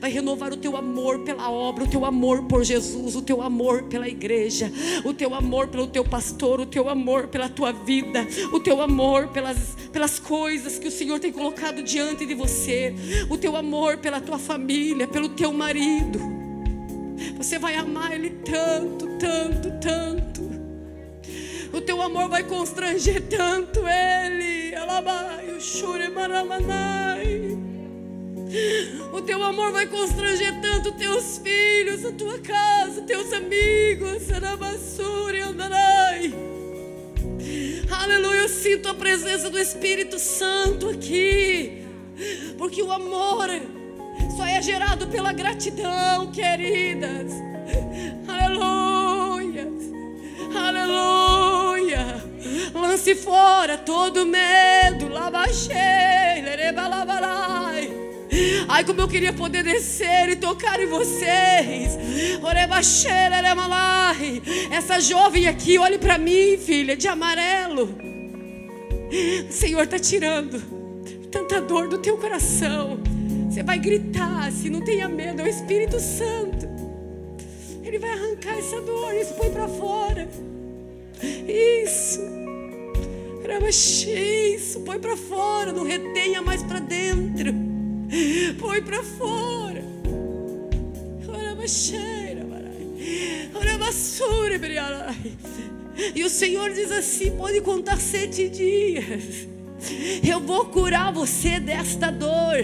Vai renovar o teu amor pela obra, o teu amor por Jesus, o teu amor pela igreja, o teu amor pelo teu pastor, o teu amor pela tua vida, o teu amor pelas, pelas coisas que o Senhor tem colocado diante de você, o teu amor pela tua família, pelo teu marido. Você vai amar Ele tanto, tanto, tanto. O teu amor vai constranger tanto Ele. O teu amor vai constranger tanto teus filhos, a tua casa, teus amigos. Aleluia, eu sinto a presença do Espírito Santo aqui. Porque o amor só é gerado pela gratidão, queridas. Aleluia. Aleluia. Lance fora todo medo. Labachei, lerebalabalai. Ai, como eu queria poder descer e tocar em vocês. Essa jovem aqui, olhe para mim, filha, de amarelo. O Senhor está tirando tanta dor do teu coração. Você vai gritar, se não tenha medo, é o Espírito Santo. Ele vai arrancar essa dor, isso põe para fora. Isso. Isso, põe para fora, não retenha mais para dentro. Põe para fora. E o Senhor diz assim: pode contar sete dias. Eu vou curar você desta dor.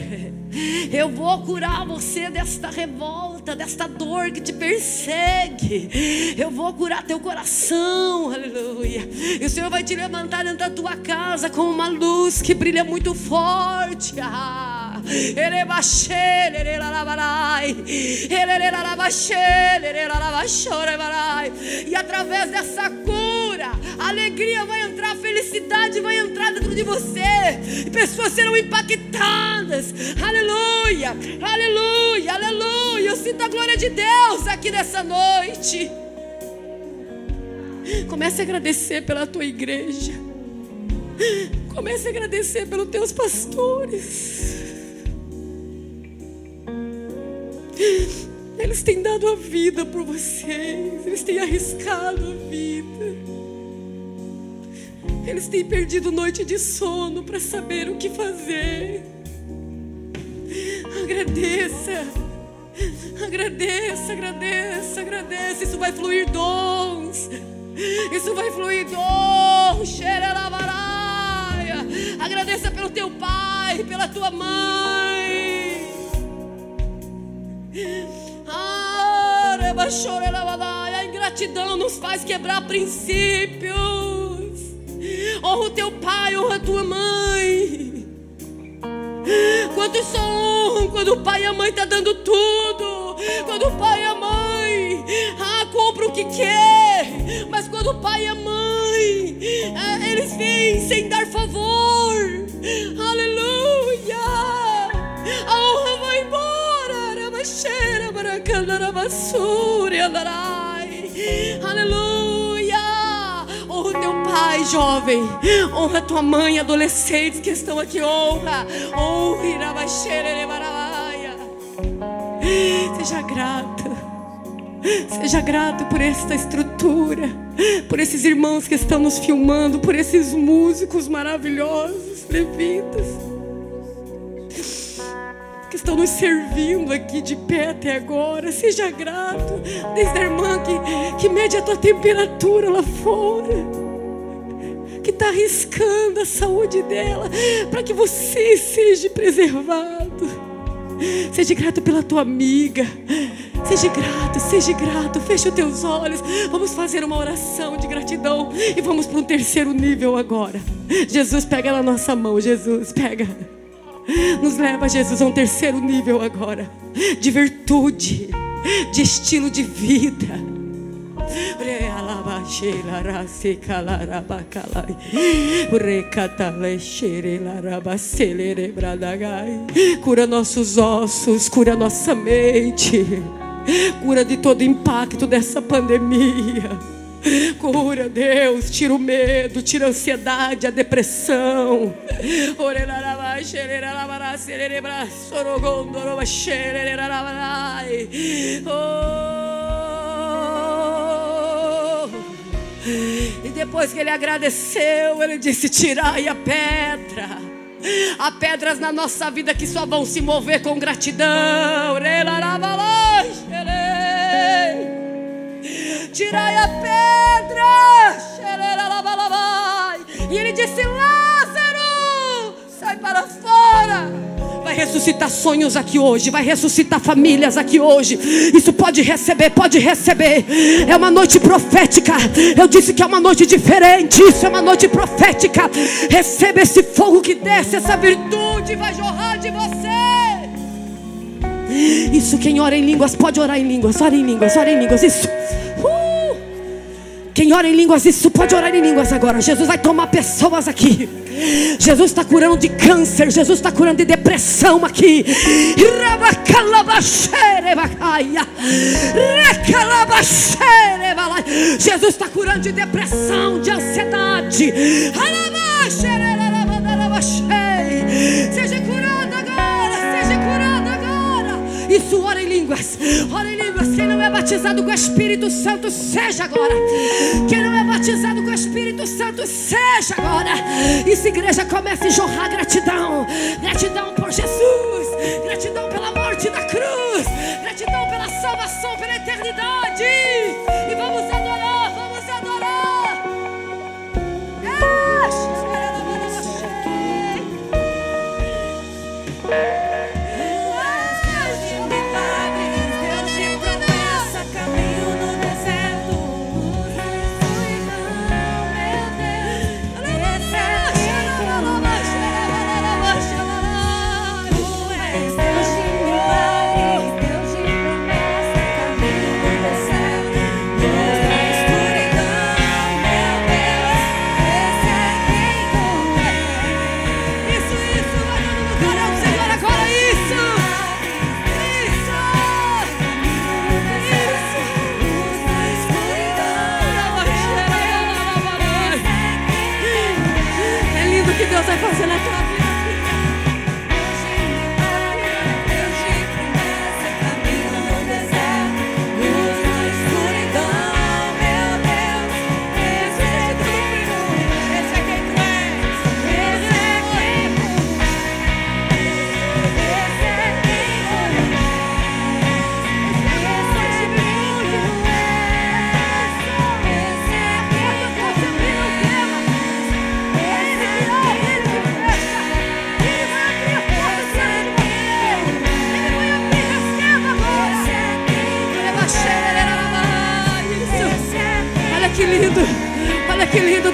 Eu vou curar você desta revolta, desta dor que te persegue. Eu vou curar teu coração, aleluia. E o Senhor vai te levantar dentro da tua casa com uma luz que brilha muito forte. Ah. E através dessa cura, alegria vai entrar, felicidade vai entrar dentro de você. Pessoas serão impactadas. Aleluia, aleluia, aleluia. Eu sinto a glória de Deus aqui nessa noite. Comece a agradecer pela tua igreja. Comece a agradecer pelos teus pastores. Eles têm dado a vida por vocês, eles têm arriscado a vida. Eles têm perdido noite de sono para saber o que fazer. Agradeça, agradeça, agradeça, agradeça. Isso vai fluir dons, isso vai fluir dons. Agradeça pelo teu pai, pela tua mãe. Ah, A ingratidão nos faz quebrar princípios. Honra o teu pai, honra a tua mãe. Quantos só honram quando o pai e a mãe estão tá dando tudo? Quando o pai e a mãe ah, compram o que quer. Mas quando o pai e a mãe ah, eles vêm sem dar favor. Aleluia. Arabaxeira, baracana, arabassuri, andarai. Aleluia. Honra teu pai, jovem. Honra tua mãe, adolescentes que estão aqui. Honra. Honra. Seja grata. Seja grato por esta estrutura, por esses irmãos que estão nos filmando, por esses músicos maravilhosos, levitas que estão nos servindo aqui de pé até agora. Seja grato. Desde a irmã que, que mede a tua temperatura lá fora que está arriscando a saúde dela, para que você seja preservado. Seja grato pela tua amiga. Seja grato, seja grato. Feche os teus olhos. Vamos fazer uma oração de gratidão e vamos para um terceiro nível agora. Jesus, pega na nossa mão, Jesus, pega. Nos leva, Jesus, a um terceiro nível agora de virtude, de estilo de vida. Cura nossos ossos, cura nossa mente, cura de todo impacto dessa pandemia. Cura, Deus, tira o medo, tira a ansiedade, a depressão. Oh. E depois que ele agradeceu, ele disse: Tirai a pedra. Há pedras na nossa vida que só vão se mover com gratidão tirai a pedra. E ele disse: Lázaro, sai para fora. Vai ressuscitar sonhos aqui hoje, vai ressuscitar famílias aqui hoje. Isso pode receber, pode receber. É uma noite profética. Eu disse que é uma noite diferente. Isso é uma noite profética. Receba esse fogo que desce, essa virtude vai jorrar de você. Isso quem ora em línguas pode orar em línguas, ora em línguas, ora em línguas. Isso. Quem ora em línguas, isso pode orar em línguas agora. Jesus vai tomar pessoas aqui. Jesus está curando de câncer. Jesus está curando de depressão aqui. Jesus está curando de depressão, de ansiedade. Aleluia. isso, ora em línguas. Ora em línguas. Quem não é batizado com o Espírito Santo, seja agora. Quem não é batizado com o Espírito Santo, seja agora. E se igreja começa a jorrar gratidão. Gratidão por Jesus. Gratidão pela morte da cruz. Gratidão pela salvação, pela eternidade.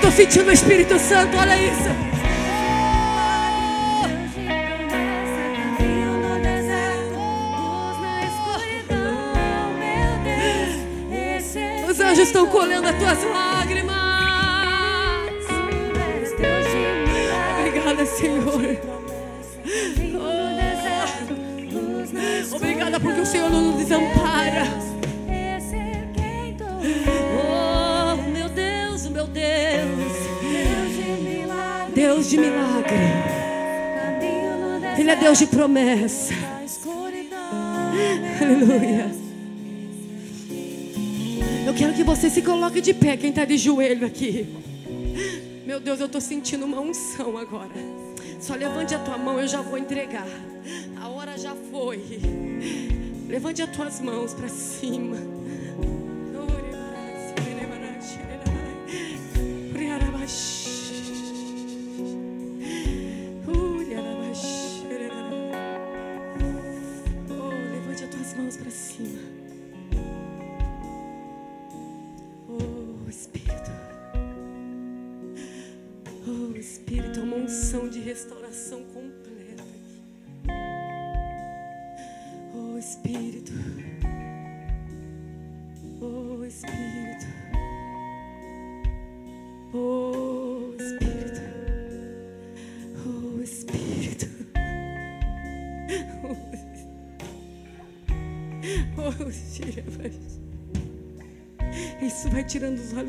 Tô sentindo o Espírito Santo. Olha isso. Os anjos estão colhendo as tuas lágrimas. De milagre. Ele é Deus de promessa. Aleluia. Eu quero que você se coloque de pé, quem está de joelho aqui. Meu Deus, eu estou sentindo uma unção agora. Só levante a tua mão, eu já vou entregar. A hora já foi. Levante as tuas mãos para cima.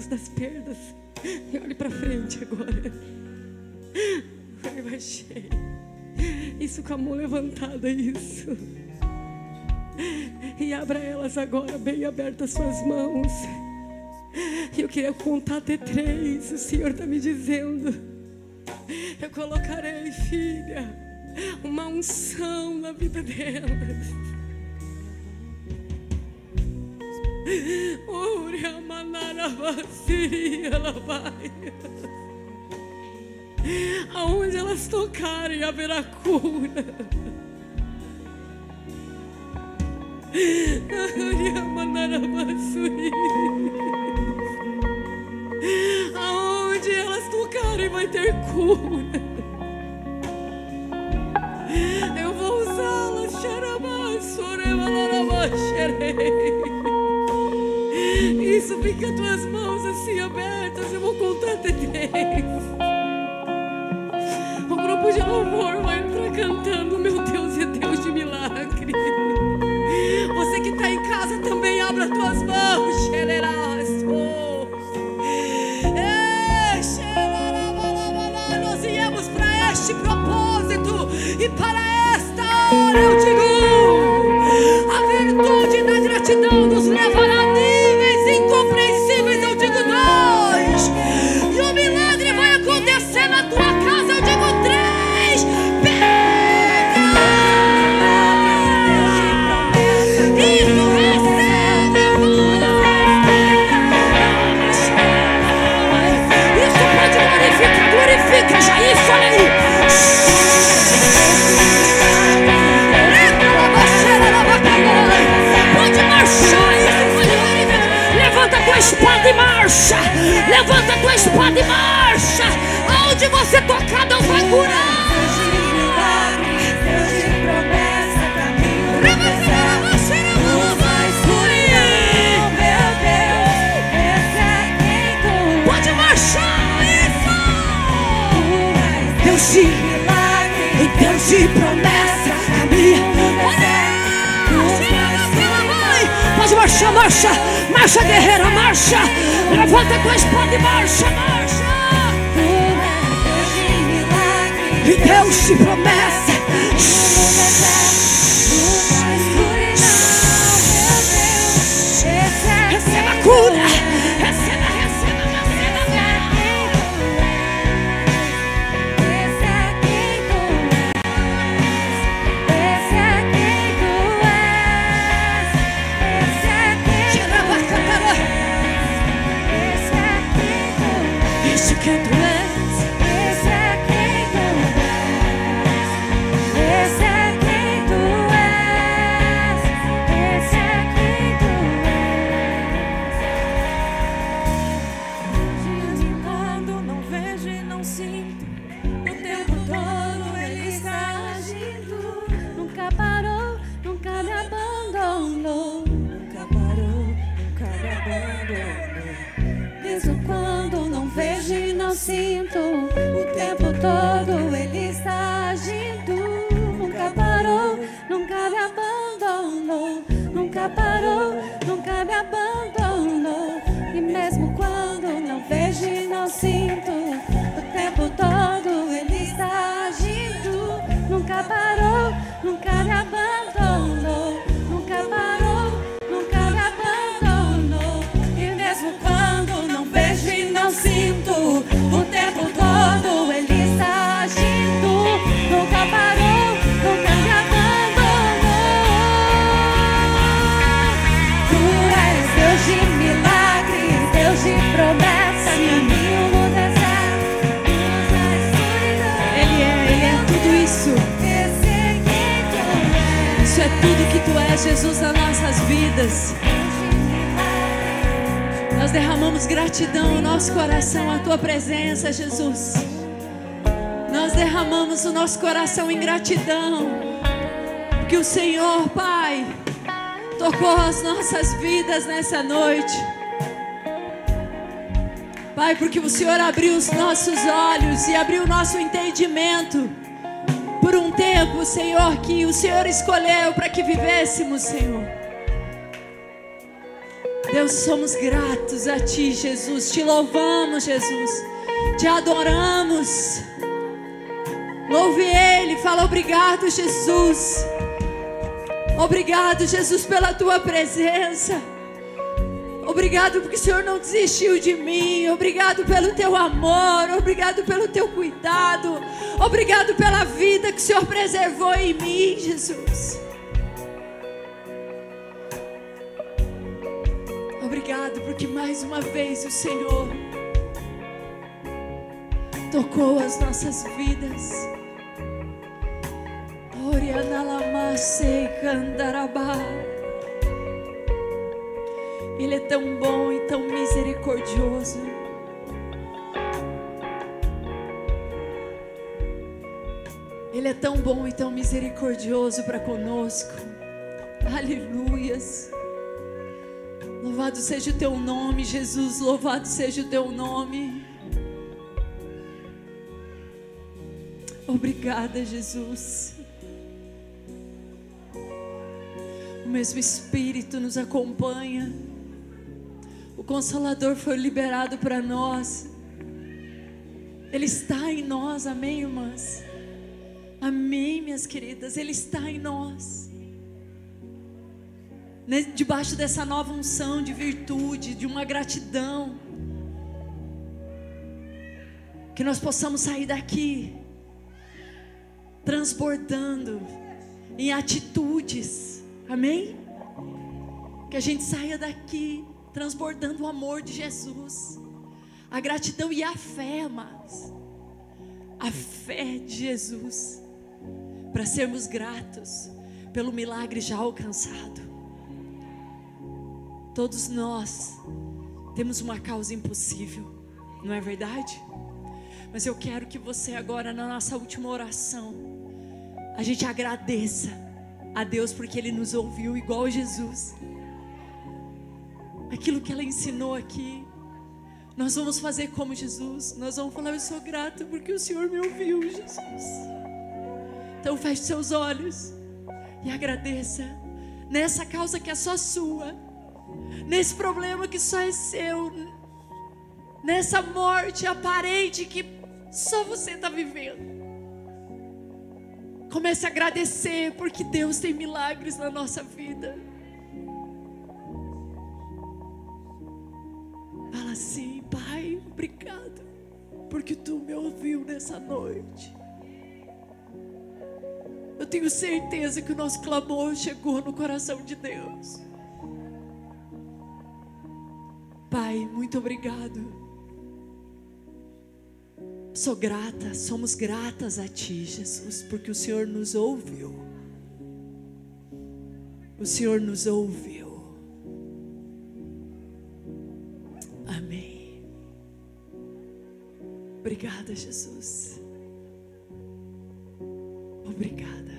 Das perdas. E olhe para frente agora. Vai, vai cheio. Isso com a mão levantada, isso. E abra elas agora, bem abertas suas mãos. E eu queria contar até três. O Senhor está me dizendo. Eu colocarei, filha, uma unção na vida delas. Ore manara vazia, ela vai. Aonde elas tocarem haverá cura. Ore manara vazia. Aonde elas tocarem vai ter cura. Eu vou usá-las, xarabá, sorevalarabá, xerei. Isso, fica as tuas mãos assim abertas. Eu vou contar até três. O grupo de louvor vai entrar cantando. Meu Deus é Deus de milagre. Você que está em casa também abra as tuas mãos. Ei, xerarabalabala. Nós viemos para este propósito e para esta hora eu digo: a virtude da gratidão nos e marcha. Levanta tua espada e marcha. Aonde você tocar, Deus vai curar. Pode marchar isso. Deus de milagre Deus de promessa Pode marchar, marcha, marcha guerreira, marcha. Levanta a tua espada e marcha, marcha. E Deus de promessa. Tocou as nossas vidas nessa noite. Pai, porque o Senhor abriu os nossos olhos e abriu o nosso entendimento por um tempo, Senhor, que o Senhor escolheu para que vivêssemos, Senhor. Deus, somos gratos a Ti, Jesus. Te louvamos, Jesus. Te adoramos. Louve Ele. Fala obrigado, Jesus. Obrigado, Jesus, pela Tua presença. Obrigado porque o Senhor não desistiu de mim. Obrigado pelo teu amor. Obrigado pelo teu cuidado. Obrigado pela vida que o Senhor preservou em mim, Jesus. Obrigado porque mais uma vez o Senhor tocou as nossas vidas. Ele é tão bom e tão misericordioso. Ele é tão bom e tão misericordioso para conosco. Aleluias. Louvado seja o teu nome, Jesus. Louvado seja o teu nome. Obrigada, Jesus. O mesmo Espírito nos acompanha. O Consolador foi liberado para nós. Ele está em nós, amém, irmãs? Amém, minhas queridas. Ele está em nós. Debaixo dessa nova unção de virtude, de uma gratidão. Que nós possamos sair daqui transbordando em atitudes. Amém? Que a gente saia daqui transbordando o amor de Jesus, a gratidão e a fé, amados. A fé de Jesus, para sermos gratos pelo milagre já alcançado. Todos nós temos uma causa impossível, não é verdade? Mas eu quero que você agora, na nossa última oração, a gente agradeça a Deus porque Ele nos ouviu igual Jesus. Aquilo que ela ensinou aqui, nós vamos fazer como Jesus. Nós vamos falar: Eu sou grato porque o Senhor me ouviu, Jesus. Então feche seus olhos e agradeça nessa causa que é só sua, nesse problema que só é seu, nessa morte aparente que só você está vivendo. Comece a agradecer, porque Deus tem milagres na nossa vida. Fala assim, Pai, obrigado, porque Tu me ouviu nessa noite. Eu tenho certeza que o nosso clamor chegou no coração de Deus. Pai, muito obrigado. Sou grata, somos gratas a Ti, Jesus, porque o Senhor nos ouviu. O Senhor nos ouviu. Amém. Obrigada, Jesus. Obrigada.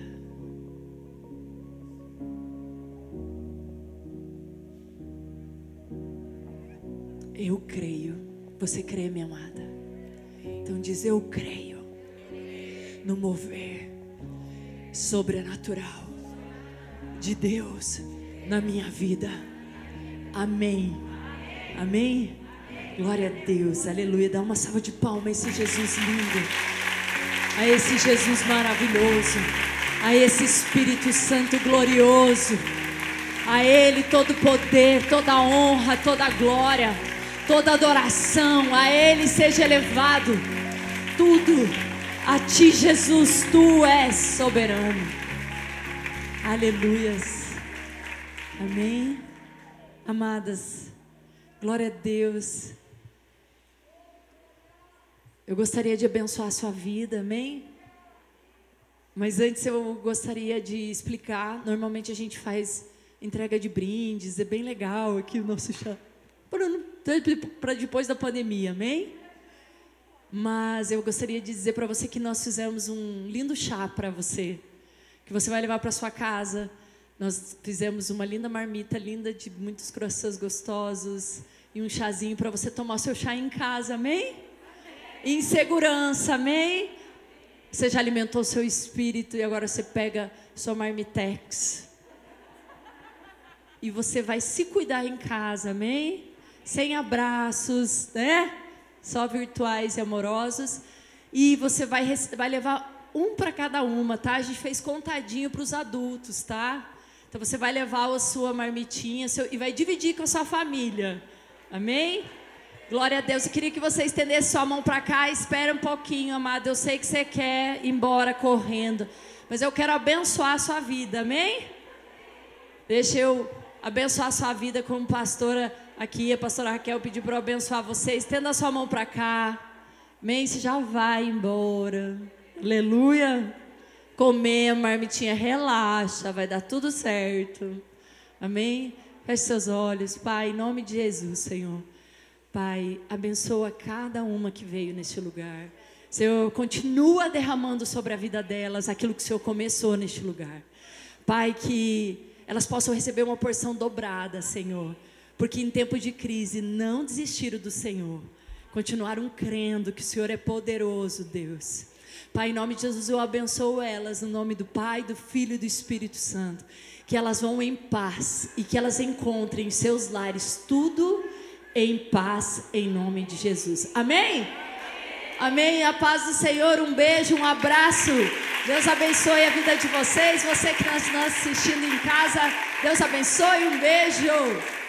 Eu creio. Você crê, minha amada? Então diz: Eu creio no mover sobrenatural de Deus na minha vida. Amém. Amém. Glória a Deus. Aleluia. Dá uma salva de palmas a esse Jesus lindo. A esse Jesus maravilhoso. A esse Espírito Santo glorioso. A Ele todo poder, toda honra, toda glória toda adoração a Ele seja elevado. Tudo a Ti, Jesus, Tu és soberano. Aleluias. Amém. Amadas, glória a Deus. Eu gostaria de abençoar a sua vida, amém? Mas antes eu gostaria de explicar. Normalmente a gente faz entrega de brindes, é bem legal aqui o nosso chá. Para depois da pandemia, amém? Mas eu gostaria de dizer para você que nós fizemos um lindo chá para você, que você vai levar para sua casa. Nós fizemos uma linda marmita, linda de muitos croissants gostosos e um chazinho para você tomar o seu chá em casa, amém? Em segurança, amém? Você já alimentou seu espírito e agora você pega sua marmitex. E você vai se cuidar em casa, amém? Sem abraços, né? Só virtuais e amorosos. E você vai, vai levar um para cada uma, tá? A gente fez contadinho para os adultos, tá? Então você vai levar a sua marmitinha seu, e vai dividir com a sua família. Amém? Glória a Deus. Eu queria que você estendesse sua mão para cá. Espera um pouquinho, amado. Eu sei que você quer ir embora correndo. Mas eu quero abençoar a sua vida. Amém? Deixa eu abençoar a sua vida como pastora aqui. A pastora Raquel pediu para eu abençoar você. Estenda a sua mão para cá. Amém? Você já vai embora. Aleluia. Comer a marmitinha, relaxa, vai dar tudo certo. Amém? Feche seus olhos, Pai, em nome de Jesus, Senhor. Pai, abençoa cada uma que veio neste lugar. Senhor, continua derramando sobre a vida delas aquilo que o Senhor começou neste lugar. Pai, que elas possam receber uma porção dobrada, Senhor. Porque em tempo de crise não desistiram do Senhor. Continuaram crendo que o Senhor é poderoso, Deus. Pai, em nome de Jesus, eu abençoo elas, no nome do Pai, do Filho e do Espírito Santo. Que elas vão em paz e que elas encontrem em seus lares tudo em paz, em nome de Jesus. Amém? Amém. A paz do Senhor, um beijo, um abraço. Deus abençoe a vida de vocês. Você que está assistindo em casa, Deus abençoe, um beijo.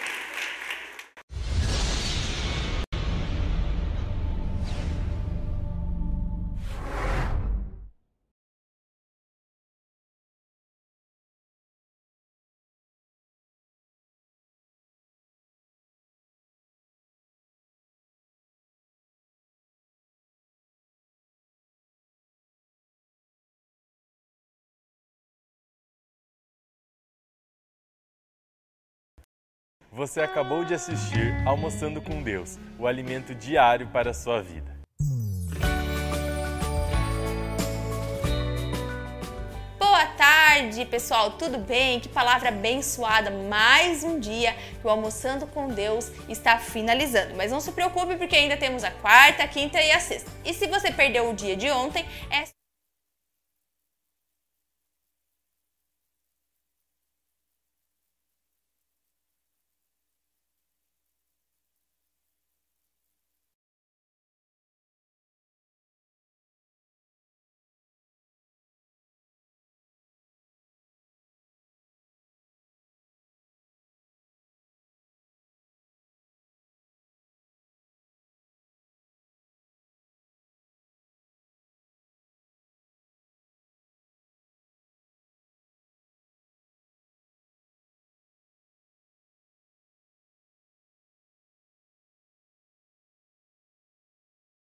Você acabou de assistir Almoçando com Deus, o alimento diário para a sua vida. Boa tarde, pessoal, tudo bem? Que palavra abençoada! Mais um dia que o Almoçando com Deus está finalizando. Mas não se preocupe, porque ainda temos a quarta, a quinta e a sexta. E se você perdeu o dia de ontem, é